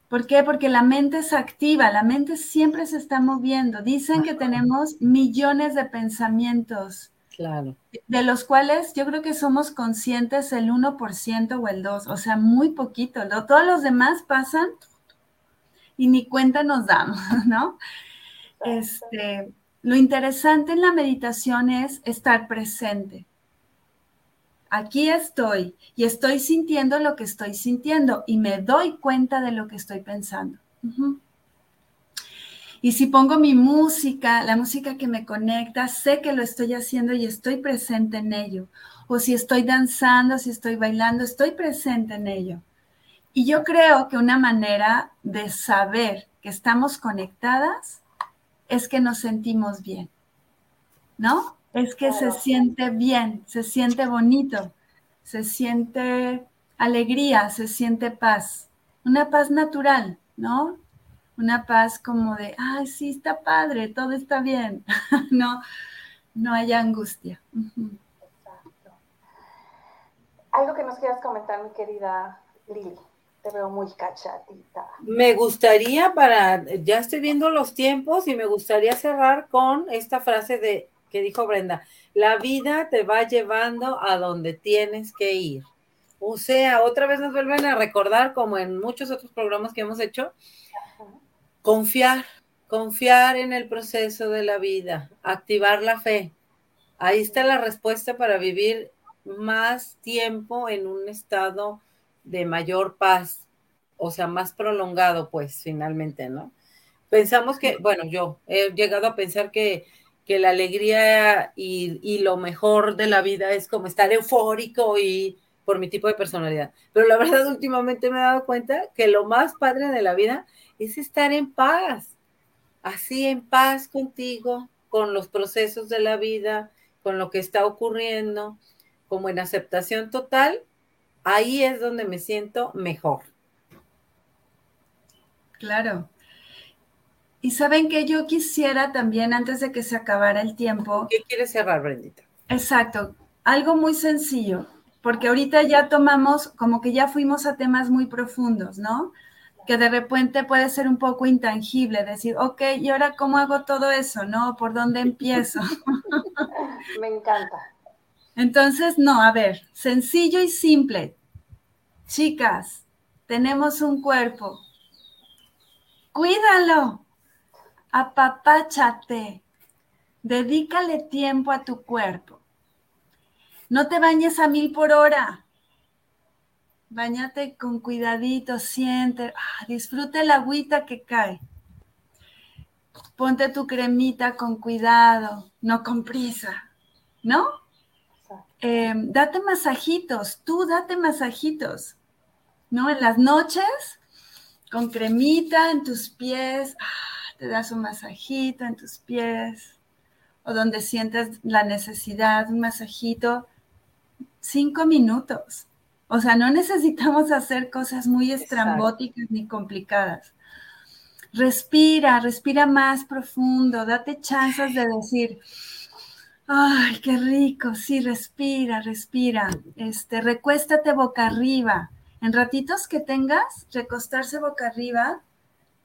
¿Por qué? Porque la mente es activa, la mente siempre se está moviendo. Dicen que tenemos millones de pensamientos Claro. De los cuales yo creo que somos conscientes el 1% o el 2%, o sea, muy poquito. Todos los demás pasan y ni cuenta nos damos, ¿no? Este, lo interesante en la meditación es estar presente. Aquí estoy y estoy sintiendo lo que estoy sintiendo y me doy cuenta de lo que estoy pensando. Y si pongo mi música, la música que me conecta, sé que lo estoy haciendo y estoy presente en ello. O si estoy danzando, si estoy bailando, estoy presente en ello. Y yo creo que una manera de saber que estamos conectadas es que nos sentimos bien, ¿no? Es que se siente bien, se siente bonito, se siente alegría, se siente paz, una paz natural, ¿no? una paz como de, ay, sí, está padre, todo está bien, no, no haya angustia. Exacto. Algo que nos quieras comentar, mi querida Lili. Te veo muy cachatita. Me gustaría para, ya estoy viendo los tiempos y me gustaría cerrar con esta frase de que dijo Brenda, la vida te va llevando a donde tienes que ir. O sea, otra vez nos vuelven a recordar, como en muchos otros programas que hemos hecho, Confiar, confiar en el proceso de la vida, activar la fe. Ahí está la respuesta para vivir más tiempo en un estado de mayor paz, o sea, más prolongado, pues, finalmente, ¿no? Pensamos que, bueno, yo he llegado a pensar que, que la alegría y, y, lo mejor de la vida es como estar eufórico y por mi tipo de personalidad. Pero la verdad, últimamente me he dado cuenta que lo más padre de la vida es estar en paz, así en paz contigo, con los procesos de la vida, con lo que está ocurriendo, como en aceptación total, ahí es donde me siento mejor. Claro. Y saben que yo quisiera también, antes de que se acabara el tiempo. ¿Qué quieres cerrar, Brendita? Exacto. Algo muy sencillo, porque ahorita ya tomamos, como que ya fuimos a temas muy profundos, ¿no? que de repente puede ser un poco intangible, decir, ok, ¿y ahora cómo hago todo eso? ¿No? ¿Por dónde empiezo? Me encanta. Entonces, no, a ver, sencillo y simple. Chicas, tenemos un cuerpo. Cuídalo. Apapáchate. Dedícale tiempo a tu cuerpo. No te bañes a mil por hora. Bañate con cuidadito, siente, ah, disfruta el agüita que cae. Ponte tu cremita con cuidado, no con prisa, ¿no? Eh, date masajitos, tú date masajitos, ¿no? En las noches, con cremita en tus pies, ah, te das un masajito en tus pies, o donde sientes la necesidad, un masajito, cinco minutos o sea, no necesitamos hacer cosas muy estrambóticas ni complicadas. Respira, respira más profundo, date chances de decir, ay, qué rico, sí, respira, respira. Este, recuéstate boca arriba. En ratitos que tengas, recostarse boca arriba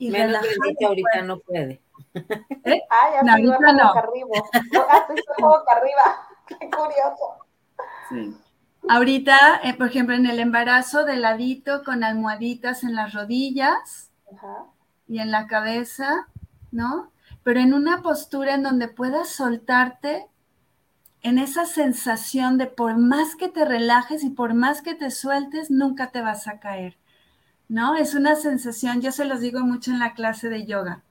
y Menos ahorita no puede. ¿Eh? Ah, ya no, ahorita no. boca arriba. Ah, boca arriba. Qué curioso. Sí. Ahorita, eh, por ejemplo, en el embarazo de ladito con almohaditas en las rodillas y en la cabeza, ¿no? Pero en una postura en donde puedas soltarte en esa sensación de por más que te relajes y por más que te sueltes, nunca te vas a caer, ¿no? Es una sensación, yo se los digo mucho en la clase de yoga.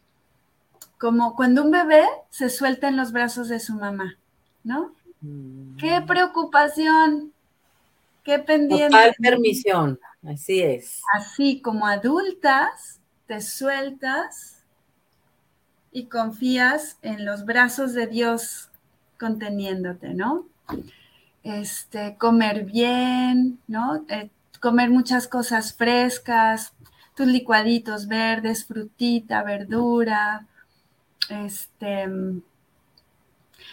como cuando un bebé se suelta en los brazos de su mamá, ¿no? Mm. Qué preocupación, qué pendiente. Total permisión, así es. Así como adultas, te sueltas y confías en los brazos de Dios conteniéndote, ¿no? Este, comer bien, ¿no? Eh, comer muchas cosas frescas, tus licuaditos verdes, frutita, verdura, este,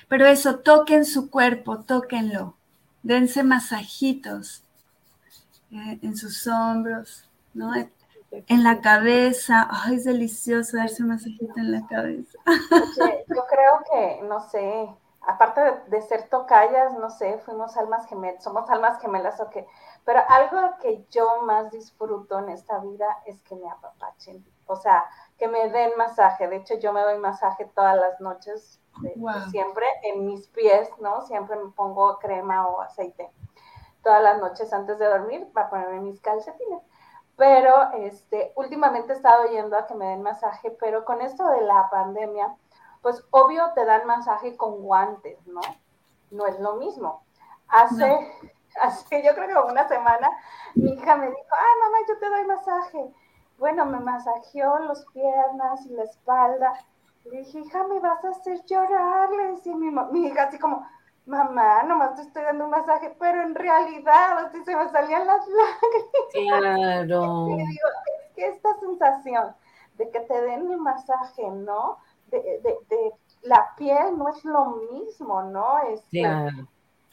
pero eso, toquen su cuerpo, tóquenlo, dense masajitos eh, en sus hombros, ¿no? En la cabeza, ay, es delicioso darse un masajito en la cabeza. yo creo que, no sé, aparte de, ser tocallas, no sé, fuimos almas gemelas, somos almas gemelas o qué, pero algo que yo más disfruto en esta vida es que me apapachen, o sea, que me den masaje. De hecho, yo me doy masaje todas las noches, siempre en mis pies, ¿no? Siempre me pongo crema o aceite todas las noches antes de dormir para ponerme mis calcetines. Pero este, últimamente he estado yendo a que me den masaje, pero con esto de la pandemia, pues obvio te dan masaje con guantes, ¿no? No es lo mismo. Hace, hace yo creo que una semana, mi hija me dijo, ah, mamá, yo te doy masaje bueno, me masajeó las piernas y la espalda. Le dije, hija, me vas a hacer llorar. Le decía mi, mi hija así como, mamá, nomás te estoy dando un masaje, pero en realidad, así se me salían las lágrimas. Claro. Y digo, es que esta sensación de que te den un masaje, ¿no? De, de, de, la piel no es lo mismo, ¿no? Es, este, claro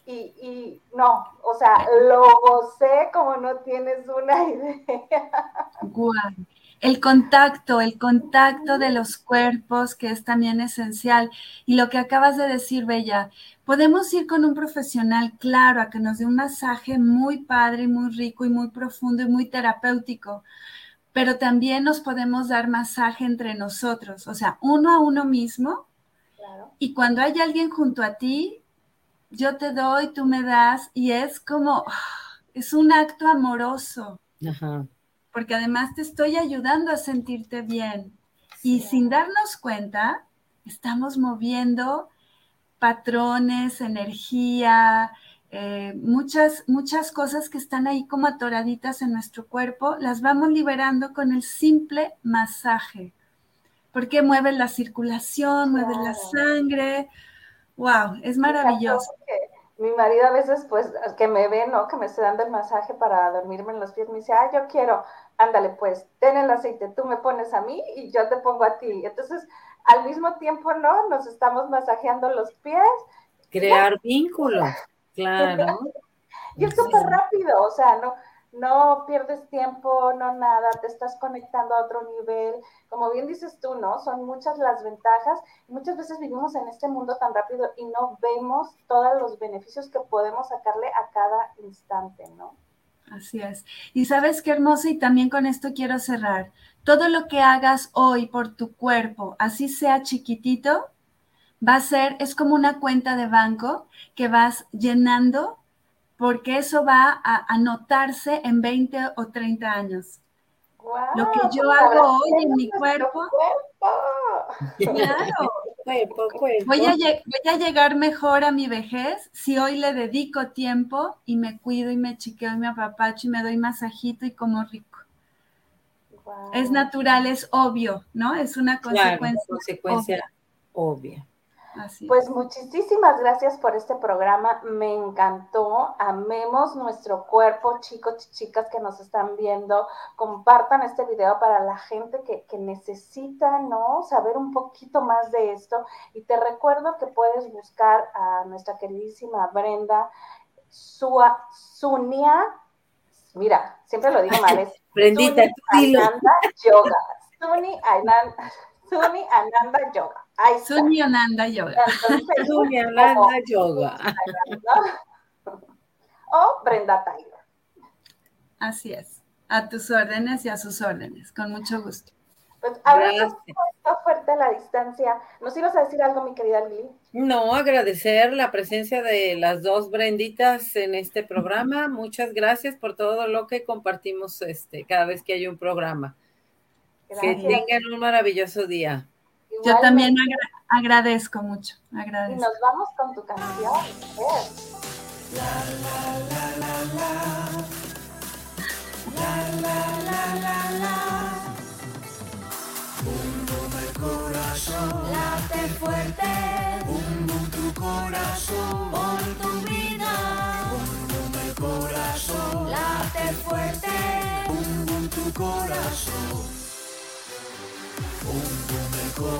y, y, no, o sea, lo gocé como no tienes una idea. Guay. El contacto, el contacto de los cuerpos, que es también esencial. Y lo que acabas de decir, Bella, podemos ir con un profesional, claro, a que nos dé un masaje muy padre, muy rico y muy profundo y muy terapéutico, pero también nos podemos dar masaje entre nosotros, o sea, uno a uno mismo. Y cuando hay alguien junto a ti, yo te doy, tú me das, y es como, es un acto amoroso. Porque además te estoy ayudando a sentirte bien. Y sin darnos cuenta, estamos moviendo patrones, energía, eh, muchas, muchas cosas que están ahí como atoraditas en nuestro cuerpo, las vamos liberando con el simple masaje. Porque mueve la circulación, mueve la sangre, Wow, es maravilloso. Mi marido a veces, pues, que me ve, ¿no? Que me esté dando el masaje para dormirme en los pies, me dice, ah, yo quiero, ándale, pues, ten el aceite, tú me pones a mí y yo te pongo a ti. Entonces, al mismo tiempo, ¿no? Nos estamos masajeando los pies. Crear vínculos, claro. y es súper rápido, o sea, no, no pierdes tiempo, no nada, te estás conectando a otro nivel. Como bien dices tú, ¿no? Son muchas las ventajas. Muchas veces vivimos en este mundo tan rápido y no vemos todos los beneficios que podemos sacarle a cada instante, ¿no? Así es. Y sabes qué hermoso, y también con esto quiero cerrar. Todo lo que hagas hoy por tu cuerpo, así sea chiquitito, va a ser, es como una cuenta de banco que vas llenando porque eso va a anotarse en 20 o 30 años. Lo que yo hago hoy en mi cuerpo. Claro. Voy, a, voy a llegar mejor a mi vejez si hoy le dedico tiempo y me cuido y me chiqueo y me apapacho y me doy masajito y como rico. Es natural, es obvio, ¿no? Es una consecuencia, consecuencia obvia. Pues muchísimas gracias por este programa, me encantó, amemos nuestro cuerpo, chicos y chicas que nos están viendo, compartan este video para la gente que, necesita, ¿no? Saber un poquito más de esto y te recuerdo que puedes buscar a nuestra queridísima Brenda Sua, Sunia, mira, siempre lo digo mal, es Brendita, Suni Ananda Yoga, Suni Suni Ananda Yoga. Suni Ananda Yoga. Suni Ananda Yoga. O Brenda Taylor. Así es. A tus órdenes y a sus órdenes. Con mucho gusto. Pues abrazo fuerte a la distancia. ¿Nos ibas a decir algo, mi querida Lili? No, agradecer la presencia de las dos Brenditas en este programa. Muchas gracias por todo lo que compartimos este, cada vez que hay un programa. Que tengan un maravilloso día. Yo también agradezco mucho, agradezco. Y nos vamos con tu canción. La, la, la, la, la. La, la, la, la, la. Bum, bum, el corazón. Late fuerte. Bum, bum, tu corazón. Por tu vida. Bum, bum, el corazón. Late fuerte. Bum, bum, tu corazón mundo mejor.